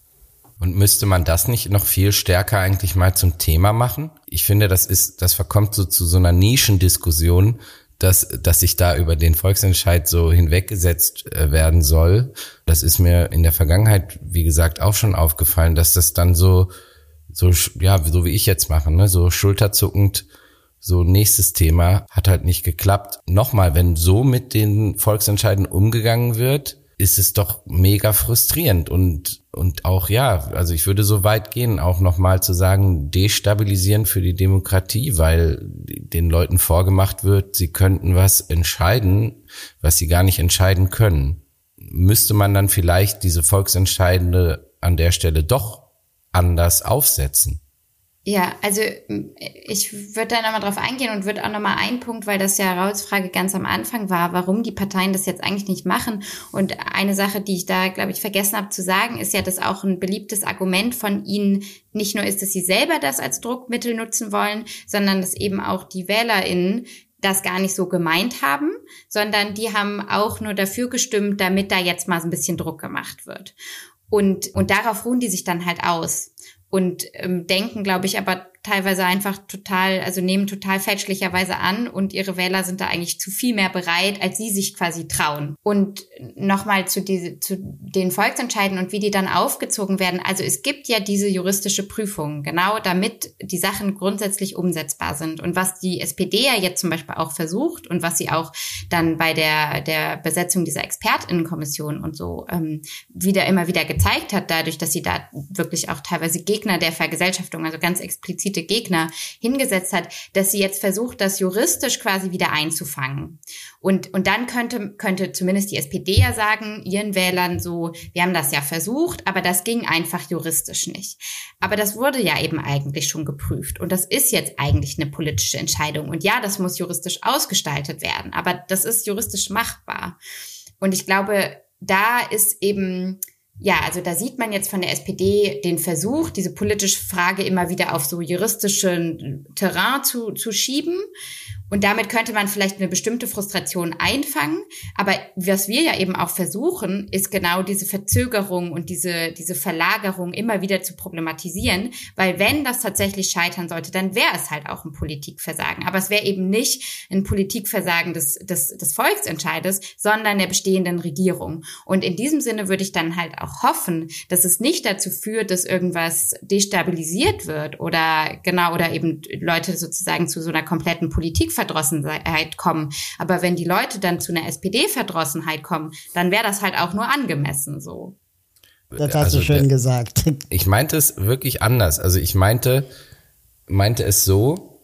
Und müsste man das nicht noch viel stärker eigentlich mal zum Thema machen? Ich finde, das ist, das verkommt so zu so einer Nischendiskussion, dass, dass sich da über den Volksentscheid so hinweggesetzt äh, werden soll. Das ist mir in der Vergangenheit, wie gesagt, auch schon aufgefallen, dass das dann so, so, ja, so wie ich jetzt mache, ne, so schulterzuckend, so nächstes Thema hat halt nicht geklappt. Nochmal, wenn so mit den Volksentscheiden umgegangen wird, ist es doch mega frustrierend und und auch ja, also ich würde so weit gehen, auch nochmal zu sagen, destabilisieren für die Demokratie, weil den Leuten vorgemacht wird, sie könnten was entscheiden, was sie gar nicht entscheiden können. Müsste man dann vielleicht diese Volksentscheidende an der Stelle doch anders aufsetzen? Ja, also ich würde da nochmal drauf eingehen und würde auch nochmal einen Punkt, weil das ja Rauls Frage ganz am Anfang war, warum die Parteien das jetzt eigentlich nicht machen. Und eine Sache, die ich da, glaube ich, vergessen habe zu sagen, ist ja, dass auch ein beliebtes Argument von ihnen nicht nur ist, dass sie selber das als Druckmittel nutzen wollen, sondern dass eben auch die WählerInnen das gar nicht so gemeint haben, sondern die haben auch nur dafür gestimmt, damit da jetzt mal so ein bisschen Druck gemacht wird. Und, und darauf ruhen die sich dann halt aus und ähm, denken, glaube ich, aber teilweise einfach total, also nehmen total fälschlicherweise an und ihre Wähler sind da eigentlich zu viel mehr bereit, als sie sich quasi trauen. Und nochmal zu, zu den Volksentscheiden und wie die dann aufgezogen werden. Also es gibt ja diese juristische Prüfung, genau damit die Sachen grundsätzlich umsetzbar sind. Und was die SPD ja jetzt zum Beispiel auch versucht und was sie auch dann bei der, der Besetzung dieser Expertinnenkommission und so ähm, wieder immer wieder gezeigt hat, dadurch, dass sie da wirklich auch teilweise Gegner der Vergesellschaftung, also ganz explizite Gegner hingesetzt hat, dass sie jetzt versucht, das juristisch quasi wieder einzufangen. Und, und dann könnte, könnte zumindest die SPD ja sagen, ihren Wählern so, wir haben das ja versucht, aber das ging einfach juristisch nicht. Aber das wurde ja eben eigentlich schon geprüft. Und das ist jetzt eigentlich eine politische Entscheidung. Und ja, das muss juristisch ausgestaltet werden, aber das ist juristisch machbar. Und ich glaube, da ist eben ja, also da sieht man jetzt von der SPD den Versuch, diese politische Frage immer wieder auf so juristischen Terrain zu, zu schieben. Und damit könnte man vielleicht eine bestimmte Frustration einfangen. Aber was wir ja eben auch versuchen, ist genau diese Verzögerung und diese, diese Verlagerung immer wieder zu problematisieren. Weil wenn das tatsächlich scheitern sollte, dann wäre es halt auch ein Politikversagen. Aber es wäre eben nicht ein Politikversagen des, des, des Volksentscheides, sondern der bestehenden Regierung. Und in diesem Sinne würde ich dann halt auch hoffen, dass es nicht dazu führt, dass irgendwas destabilisiert wird oder genau, oder eben Leute sozusagen zu so einer kompletten Politik Verdrossenheit kommen. Aber wenn die Leute dann zu einer SPD-Verdrossenheit kommen, dann wäre das halt auch nur angemessen so. Das hast also, du schön gesagt. Ich meinte es wirklich anders. Also ich meinte, meinte es so,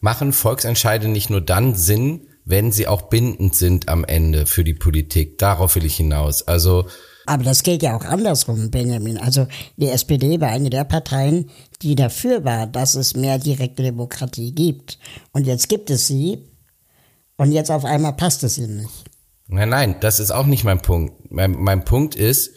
machen Volksentscheide nicht nur dann Sinn, wenn sie auch bindend sind am Ende für die Politik. Darauf will ich hinaus. Also aber das gilt ja auch andersrum, Benjamin. Also die SPD war eine der Parteien, die dafür war, dass es mehr direkte Demokratie gibt. Und jetzt gibt es sie. Und jetzt auf einmal passt es ihnen nicht. Nein, nein, das ist auch nicht mein Punkt. Mein, mein Punkt ist,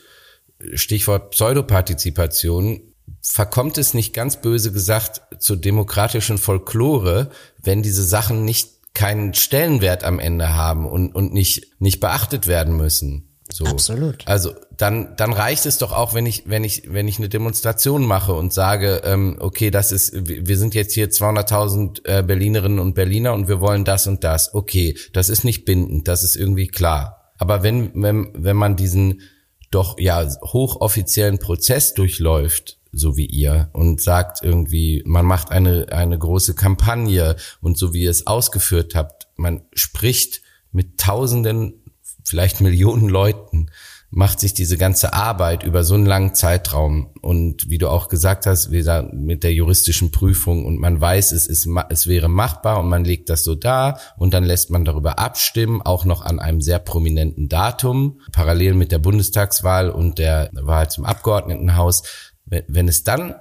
Stichwort Pseudopartizipation, verkommt es nicht ganz böse gesagt zur demokratischen Folklore, wenn diese Sachen nicht keinen Stellenwert am Ende haben und, und nicht, nicht beachtet werden müssen. So. Absolut. Also dann dann reicht es doch auch, wenn ich wenn ich wenn ich eine Demonstration mache und sage, ähm, okay, das ist wir sind jetzt hier 200.000 äh, Berlinerinnen und Berliner und wir wollen das und das. Okay, das ist nicht bindend, das ist irgendwie klar. Aber wenn wenn wenn man diesen doch ja hochoffiziellen Prozess durchläuft, so wie ihr und sagt irgendwie, man macht eine eine große Kampagne und so wie ihr es ausgeführt habt, man spricht mit Tausenden vielleicht Millionen Leuten macht sich diese ganze Arbeit über so einen langen Zeitraum und wie du auch gesagt hast, wieder mit der juristischen Prüfung und man weiß, es ist, es wäre machbar und man legt das so da und dann lässt man darüber abstimmen, auch noch an einem sehr prominenten Datum, parallel mit der Bundestagswahl und der Wahl zum Abgeordnetenhaus. Wenn es dann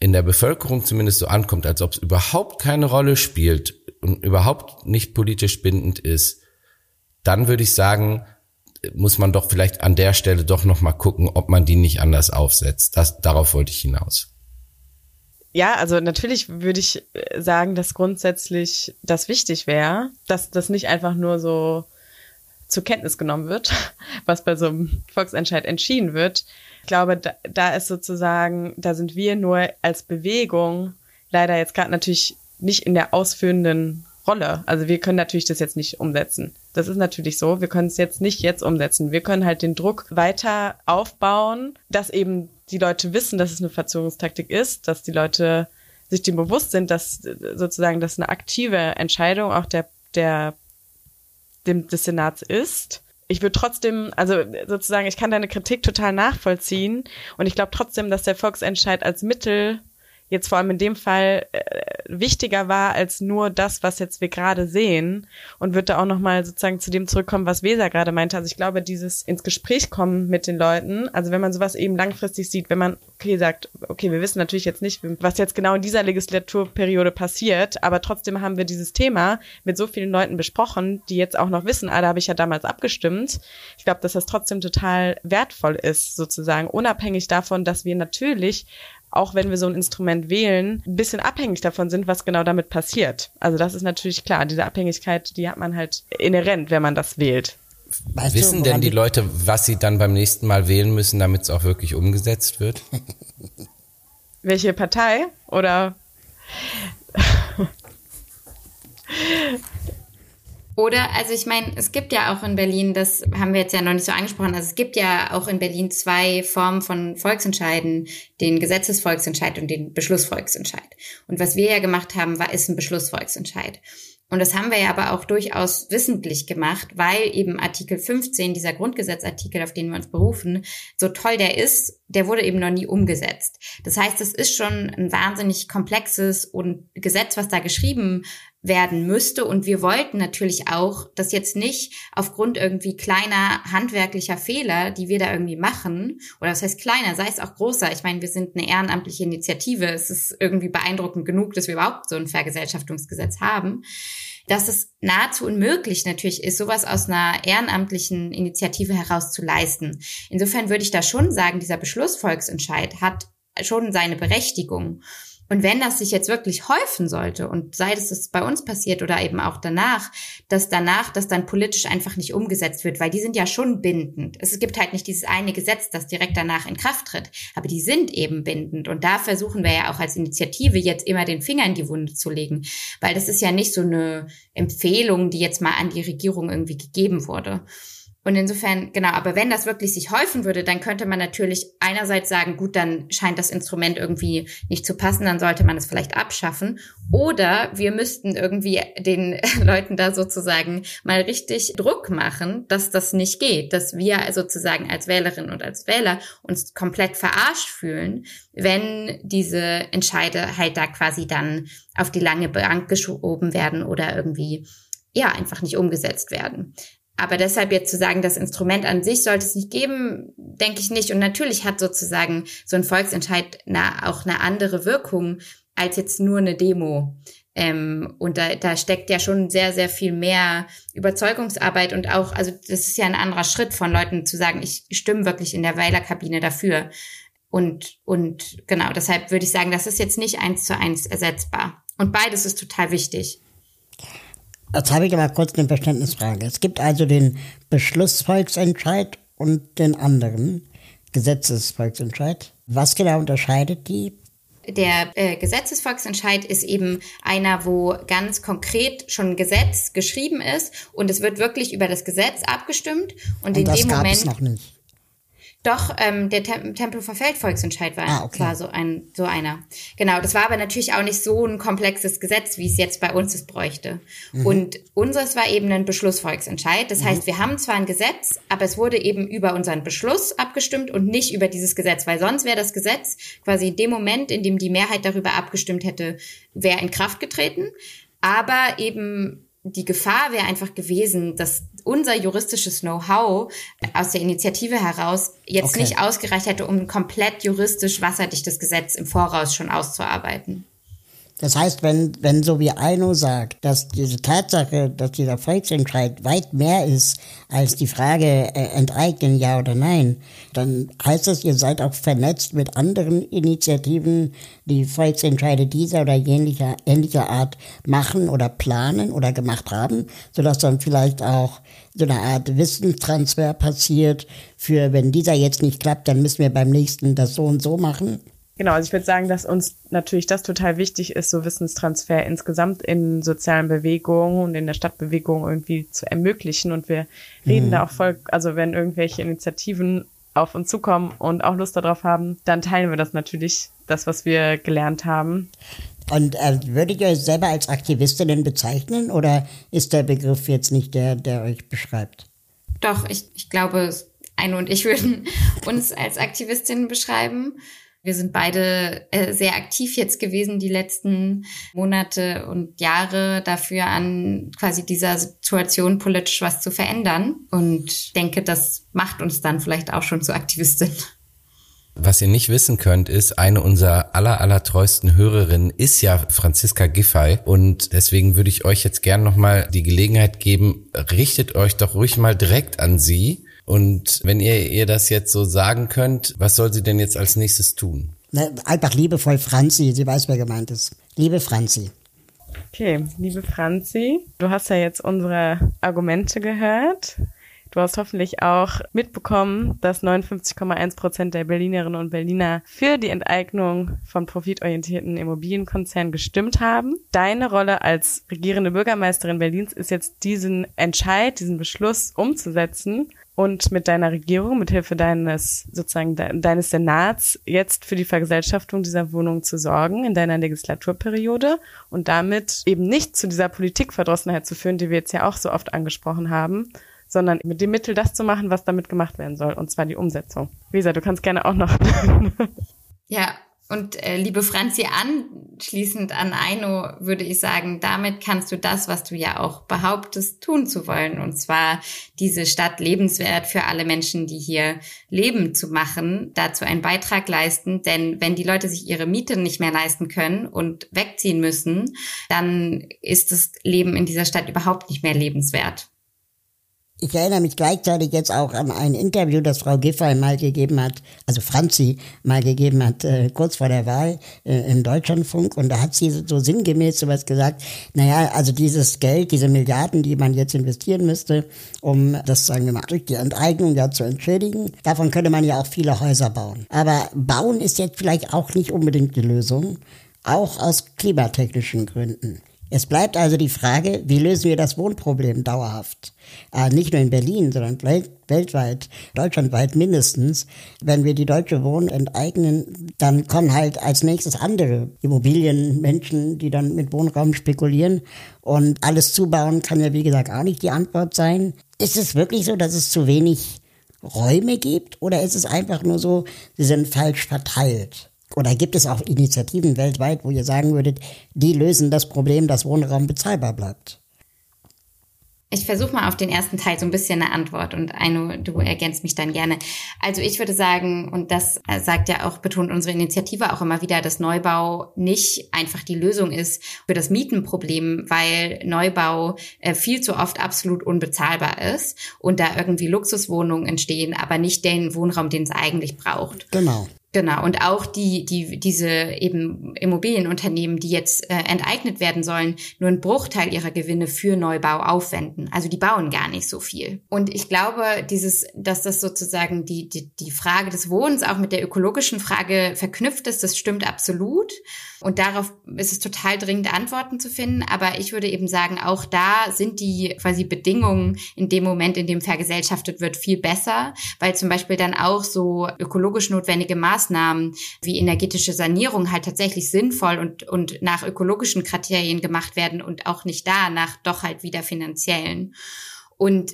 in der Bevölkerung zumindest so ankommt, als ob es überhaupt keine Rolle spielt und überhaupt nicht politisch bindend ist, dann würde ich sagen, muss man doch vielleicht an der Stelle doch noch mal gucken, ob man die nicht anders aufsetzt. Das, darauf wollte ich hinaus. Ja, also natürlich würde ich äh, sagen, dass grundsätzlich das wichtig wäre, dass das nicht einfach nur so zur Kenntnis genommen wird, was bei so einem Volksentscheid entschieden wird. Ich glaube, da, da ist sozusagen, da sind wir nur als Bewegung leider jetzt gerade natürlich nicht in der ausführenden Rolle. Also wir können natürlich das jetzt nicht umsetzen. Das ist natürlich so. Wir können es jetzt nicht jetzt umsetzen. Wir können halt den Druck weiter aufbauen, dass eben die Leute wissen, dass es eine Verzögerungstaktik ist, dass die Leute sich dem bewusst sind, dass sozusagen das eine aktive Entscheidung auch der, der, dem, des Senats ist. Ich würde trotzdem, also sozusagen, ich kann deine Kritik total nachvollziehen und ich glaube trotzdem, dass der Volksentscheid als Mittel jetzt vor allem in dem Fall äh, wichtiger war als nur das, was jetzt wir gerade sehen und wird da auch nochmal sozusagen zu dem zurückkommen, was Weser gerade meinte. Also ich glaube, dieses ins Gespräch kommen mit den Leuten, also wenn man sowas eben langfristig sieht, wenn man, okay, sagt, okay, wir wissen natürlich jetzt nicht, was jetzt genau in dieser Legislaturperiode passiert, aber trotzdem haben wir dieses Thema mit so vielen Leuten besprochen, die jetzt auch noch wissen, ah, da habe ich ja damals abgestimmt. Ich glaube, dass das trotzdem total wertvoll ist, sozusagen, unabhängig davon, dass wir natürlich auch wenn wir so ein Instrument wählen, ein bisschen abhängig davon sind, was genau damit passiert. Also das ist natürlich klar. Diese Abhängigkeit, die hat man halt inhärent, wenn man das wählt. Weißt Wissen du, denn die Leute, was sie dann beim nächsten Mal wählen müssen, damit es auch wirklich umgesetzt wird? Welche Partei? Oder? Oder, also ich meine, es gibt ja auch in Berlin, das haben wir jetzt ja noch nicht so angesprochen, also es gibt ja auch in Berlin zwei Formen von Volksentscheiden, den Gesetzesvolksentscheid und den Beschlussvolksentscheid. Und was wir ja gemacht haben, war, ist ein Beschlussvolksentscheid. Und das haben wir ja aber auch durchaus wissentlich gemacht, weil eben Artikel 15, dieser Grundgesetzartikel, auf den wir uns berufen, so toll der ist, der wurde eben noch nie umgesetzt. Das heißt, es ist schon ein wahnsinnig komplexes und Gesetz, was da geschrieben werden müsste. Und wir wollten natürlich auch, dass jetzt nicht aufgrund irgendwie kleiner handwerklicher Fehler, die wir da irgendwie machen, oder was heißt kleiner, sei es auch großer. Ich meine, wir sind eine ehrenamtliche Initiative. Es ist irgendwie beeindruckend genug, dass wir überhaupt so ein Vergesellschaftungsgesetz haben dass es nahezu unmöglich natürlich ist, sowas aus einer ehrenamtlichen Initiative heraus zu leisten. Insofern würde ich da schon sagen, dieser Beschlussvolksentscheid hat schon seine Berechtigung. Und wenn das sich jetzt wirklich häufen sollte und sei es das bei uns passiert oder eben auch danach, dass danach das dann politisch einfach nicht umgesetzt wird, weil die sind ja schon bindend. Es gibt halt nicht dieses eine Gesetz, das direkt danach in Kraft tritt, aber die sind eben bindend und da versuchen wir ja auch als Initiative jetzt immer den Finger in die Wunde zu legen, weil das ist ja nicht so eine Empfehlung, die jetzt mal an die Regierung irgendwie gegeben wurde. Und insofern, genau, aber wenn das wirklich sich häufen würde, dann könnte man natürlich einerseits sagen, gut, dann scheint das Instrument irgendwie nicht zu passen, dann sollte man es vielleicht abschaffen. Oder wir müssten irgendwie den Leuten da sozusagen mal richtig Druck machen, dass das nicht geht, dass wir sozusagen als Wählerinnen und als Wähler uns komplett verarscht fühlen, wenn diese Entscheide halt da quasi dann auf die lange Bank geschoben werden oder irgendwie ja, einfach nicht umgesetzt werden. Aber deshalb jetzt zu sagen, das Instrument an sich sollte es nicht geben, denke ich nicht. Und natürlich hat sozusagen so ein Volksentscheid eine, auch eine andere Wirkung als jetzt nur eine Demo. Ähm, und da, da steckt ja schon sehr, sehr viel mehr Überzeugungsarbeit und auch, also das ist ja ein anderer Schritt von Leuten zu sagen, ich stimme wirklich in der Weilerkabine dafür. Und, und genau, deshalb würde ich sagen, das ist jetzt nicht eins zu eins ersetzbar. Und beides ist total wichtig. Jetzt habe ich aber kurz eine Verständnisfrage. Es gibt also den Beschlussvolksentscheid und den anderen Gesetzesvolksentscheid. Was genau unterscheidet die? Der äh, Gesetzesvolksentscheid ist eben einer, wo ganz konkret schon ein Gesetz geschrieben ist und es wird wirklich über das Gesetz abgestimmt und, und in das dem Moment noch nicht. Doch, ähm, der Tem Tempelhofer Feldvolksentscheid war, Ah, okay. war so ein so einer. Genau, das war aber natürlich auch nicht so ein komplexes Gesetz, wie es jetzt bei uns es bräuchte. Mhm. Und unseres war eben ein Beschlussvolksentscheid. Das heißt, wir haben zwar ein Gesetz, aber es wurde eben über unseren Beschluss abgestimmt und nicht über dieses Gesetz, weil sonst wäre das Gesetz quasi in dem Moment, in dem die Mehrheit darüber abgestimmt hätte, wäre in Kraft getreten. Aber eben die Gefahr wäre einfach gewesen, dass unser juristisches Know-how aus der Initiative heraus jetzt Okay. nicht ausgereicht hätte, um ein komplett juristisch wasserdichtes Gesetz im Voraus schon auszuarbeiten. Das heißt, wenn, wenn so wie Aino sagt, dass diese Tatsache, dass dieser Volksentscheid weit mehr ist als die Frage äh, enteignen, ja oder nein, dann heißt das, ihr seid auch vernetzt mit anderen Initiativen, die Volksentscheide dieser oder ähnlicher, ähnlicher Art machen oder planen oder gemacht haben, sodass dann vielleicht auch so eine Art Wissenstransfer passiert für, wenn dieser jetzt nicht klappt, dann müssen wir beim nächsten das so und so machen. Genau, also ich würde sagen, dass uns natürlich das total wichtig ist, so Wissenstransfer insgesamt in sozialen Bewegungen und in der Stadtbewegung irgendwie zu ermöglichen. Und wir reden da auch voll, also wenn irgendwelche Initiativen auf uns zukommen und auch Lust darauf haben, dann teilen wir das natürlich, das, was wir gelernt haben. Und äh, würdet ihr euch selber als Aktivistinnen bezeichnen oder ist der Begriff jetzt nicht der, der euch beschreibt? Doch, ich, ich glaube, Eine und ich würden uns als Aktivistinnen beschreiben. Wir sind beide äh, sehr aktiv jetzt gewesen die letzten Monate und Jahre dafür an quasi dieser Situation politisch was zu verändern. Und denke, das macht uns dann vielleicht auch schon zu Aktivistinnen. Was ihr nicht wissen könnt, ist, eine unserer aller, aller treuesten Hörerinnen ist ja Franziska Giffey. Und deswegen würde ich euch jetzt gern nochmal die Gelegenheit geben, richtet euch doch ruhig mal direkt an sie. Und wenn ihr ihr das jetzt so sagen könnt, was soll sie denn jetzt als nächstes tun? Ne, einfach liebevoll Franzi, sie weiß, wer gemeint ist. Liebe Franzi. Okay, liebe Franzi, du hast ja jetzt unsere Argumente gehört. Du hast hoffentlich auch mitbekommen, dass 59,1 Prozent der Berlinerinnen und Berliner für die Enteignung von profitorientierten Immobilienkonzernen gestimmt haben. Deine Rolle als regierende Bürgermeisterin Berlins ist jetzt diesen Entscheid, diesen Beschluss umzusetzen und mit deiner Regierung, mit Hilfe deines sozusagen de deines Senats jetzt für die Vergesellschaftung dieser Wohnung zu sorgen in deiner Legislaturperiode und damit eben nicht zu dieser Politikverdrossenheit zu führen, die wir jetzt ja auch so oft angesprochen haben, sondern mit dem Mittel das zu machen, was damit gemacht werden soll, und zwar die Umsetzung. Lisa, du kannst gerne auch noch. ja, und äh, liebe Franzi, anschließend an Aino würde ich sagen, damit kannst du das, was du ja auch behauptest, tun zu wollen. Und zwar diese Stadt lebenswert für alle Menschen, die hier leben, zu machen, dazu einen Beitrag leisten. Denn wenn die Leute sich ihre Miete nicht mehr leisten können und wegziehen müssen, dann ist das Leben in dieser Stadt überhaupt nicht mehr lebenswert. Ich erinnere mich gleichzeitig jetzt auch an ein Interview, das Frau Giffey mal gegeben hat, also Franzi mal gegeben hat, äh, kurz vor der Wahl äh, im Deutschlandfunk. Und da hat sie so sinngemäß sowas gesagt, naja, also dieses Geld, diese Milliarden, die man jetzt investieren müsste, um das, sagen wir mal, durch die Enteignung ja zu entschädigen, davon könnte man ja auch viele Häuser bauen. Aber bauen ist jetzt vielleicht auch nicht unbedingt die Lösung, auch aus klimatechnischen Gründen. Es bleibt also die Frage, wie lösen wir das Wohnproblem dauerhaft? Äh, nicht nur in Berlin, sondern weltweit, deutschlandweit mindestens. Wenn wir die deutsche Wohnen enteignen, dann kommen halt als nächstes andere Immobilienmenschen, die dann mit Wohnraum spekulieren. Und alles zubauen kann ja, wie gesagt, auch nicht die Antwort sein. Ist es wirklich so, dass es zu wenig Räume gibt? Oder ist es einfach nur so, sie sind falsch verteilt? Oder gibt es auch Initiativen weltweit, wo ihr sagen würdet, die lösen das Problem, dass Wohnraum bezahlbar bleibt? Ich versuche mal auf den ersten Teil so ein bisschen eine Antwort und Aino, du ergänzt mich dann gerne. Also ich würde sagen, und das sagt ja auch, betont unsere Initiative auch immer wieder, dass Neubau nicht einfach die Lösung ist für das Mietenproblem, weil Neubau äh, viel zu oft absolut unbezahlbar ist und da irgendwie Luxuswohnungen entstehen, aber nicht den Wohnraum, den es eigentlich braucht. Genau. Genau, und auch die, die, diese eben Immobilienunternehmen, die jetzt äh, enteignet werden sollen, nur einen Bruchteil ihrer Gewinne für Neubau aufwenden. Also die bauen gar nicht so viel. Und ich glaube, dieses, dass das sozusagen die, die, die Frage des Wohnens auch mit der ökologischen Frage verknüpft ist, das stimmt absolut. Und darauf ist es total dringend, Antworten zu finden. Aber ich würde eben sagen, auch da sind die quasi Bedingungen in dem Moment, in dem vergesellschaftet wird, viel besser, weil zum Beispiel dann auch so ökologisch notwendige Maßnahmen wie energetische Sanierung halt tatsächlich sinnvoll und, und nach ökologischen Kriterien gemacht werden und auch nicht da nach doch halt wieder finanziellen. Und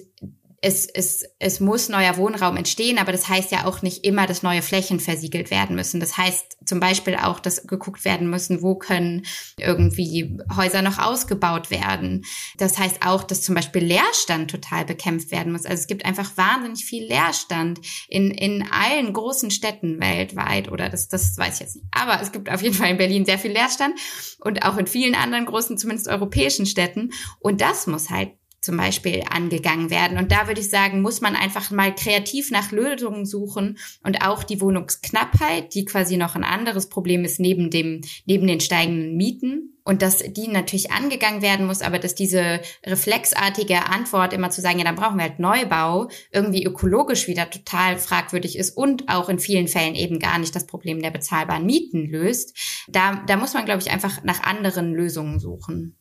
es, es, es muss neuer Wohnraum entstehen, aber das heißt ja auch nicht immer, dass neue Flächen versiegelt werden müssen. Das heißt zum Beispiel auch, dass geguckt werden müssen, wo können irgendwie Häuser noch ausgebaut werden. Das heißt auch, dass zum Beispiel Leerstand total bekämpft werden muss. Also es gibt einfach wahnsinnig viel Leerstand in, in allen großen Städten weltweit oder das, das weiß ich jetzt nicht. Aber es gibt auf jeden Fall in Berlin sehr viel Leerstand und auch in vielen anderen großen, zumindest europäischen Städten. Und das muss halt zum Beispiel angegangen werden. Und da würde ich sagen, muss man einfach mal kreativ nach Lösungen suchen und auch die Wohnungsknappheit, die quasi noch ein anderes Problem ist neben dem, neben den steigenden Mieten. Und dass die natürlich angegangen werden muss, aber dass diese reflexartige Antwort immer zu sagen, ja, dann brauchen wir halt Neubau, irgendwie ökologisch wieder total fragwürdig ist und auch in vielen Fällen eben gar nicht das Problem der bezahlbaren Mieten löst. Da, da muss man, glaube ich, einfach nach anderen Lösungen suchen.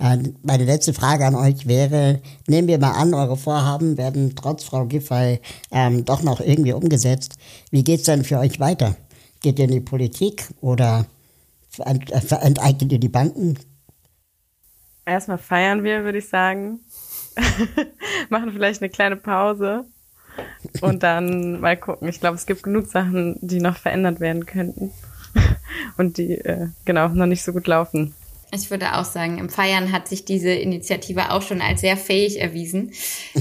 Äh, meine letzte Frage an euch wäre, nehmen wir mal an, eure Vorhaben werden trotz Frau Giffey ähm, doch noch irgendwie umgesetzt. Wie geht's denn für euch weiter? Geht ihr in die Politik oder enteignet ihr die Banken? Erstmal feiern wir, würde ich sagen. Machen vielleicht eine kleine Pause und dann mal gucken. Ich glaube, es gibt genug Sachen, die noch verändert werden könnten und die äh, genau noch nicht so gut laufen. Ich würde auch sagen, im Feiern hat sich diese Initiative auch schon als sehr fähig erwiesen.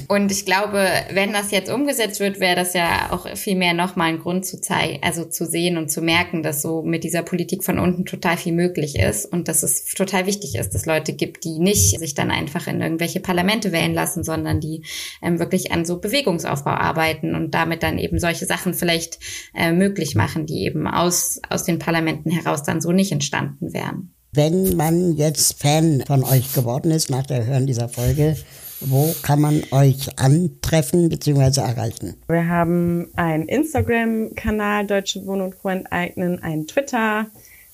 Und ich glaube, wenn das jetzt umgesetzt wird, wäre das ja auch viel mehr nochmal ein Grund zu zeigen, also zu sehen und zu merken, dass so mit dieser Politik von unten total viel möglich ist und dass es total wichtig ist, dass Leute gibt, die nicht sich dann einfach in irgendwelche Parlamente wählen lassen, sondern die ähm, wirklich an so Bewegungsaufbau arbeiten und damit dann eben solche Sachen vielleicht äh, möglich machen, die eben aus, aus den Parlamenten heraus dann so nicht entstanden wären. Wenn man jetzt Fan von euch geworden ist nach der Hören dieser Folge Wo kann man euch antreffen bzw. erreichen? Wir haben einen Instagram-Kanal Deutsche Wohnen und Co. enteignen, einen Twitter,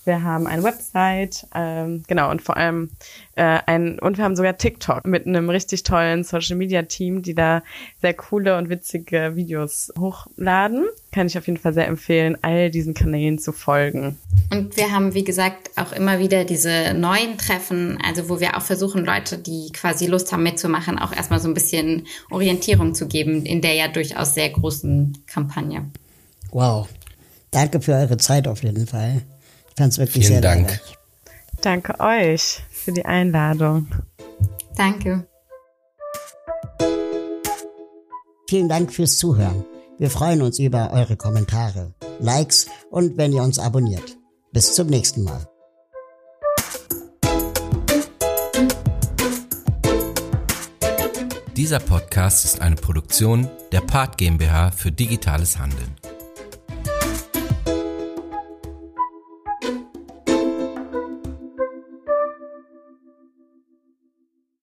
wir haben eine Website, ähm, genau, und vor allem äh, ein, und wir haben sogar TikTok mit einem richtig tollen Social Media Team, die da sehr coole und witzige Videos hochladen. Kann ich auf jeden Fall sehr empfehlen, all diesen Kanälen zu folgen. Und wir haben, wie gesagt, auch immer wieder diese neuen Treffen, also wo wir auch versuchen, Leute, die quasi Lust haben mitzumachen, auch erstmal so ein bisschen Orientierung zu geben in der ja durchaus sehr großen Kampagne. Wow. Danke für eure Zeit auf jeden Fall. Ich fand es wirklich Vielen sehr Dank. lehrreich. Danke euch für die Einladung. Danke. Vielen Dank fürs Zuhören. Wir freuen uns über eure Kommentare, Likes und wenn ihr uns abonniert. Bis zum nächsten Mal. Dieser Podcast ist eine Produktion der Part GmbH für digitales Handeln.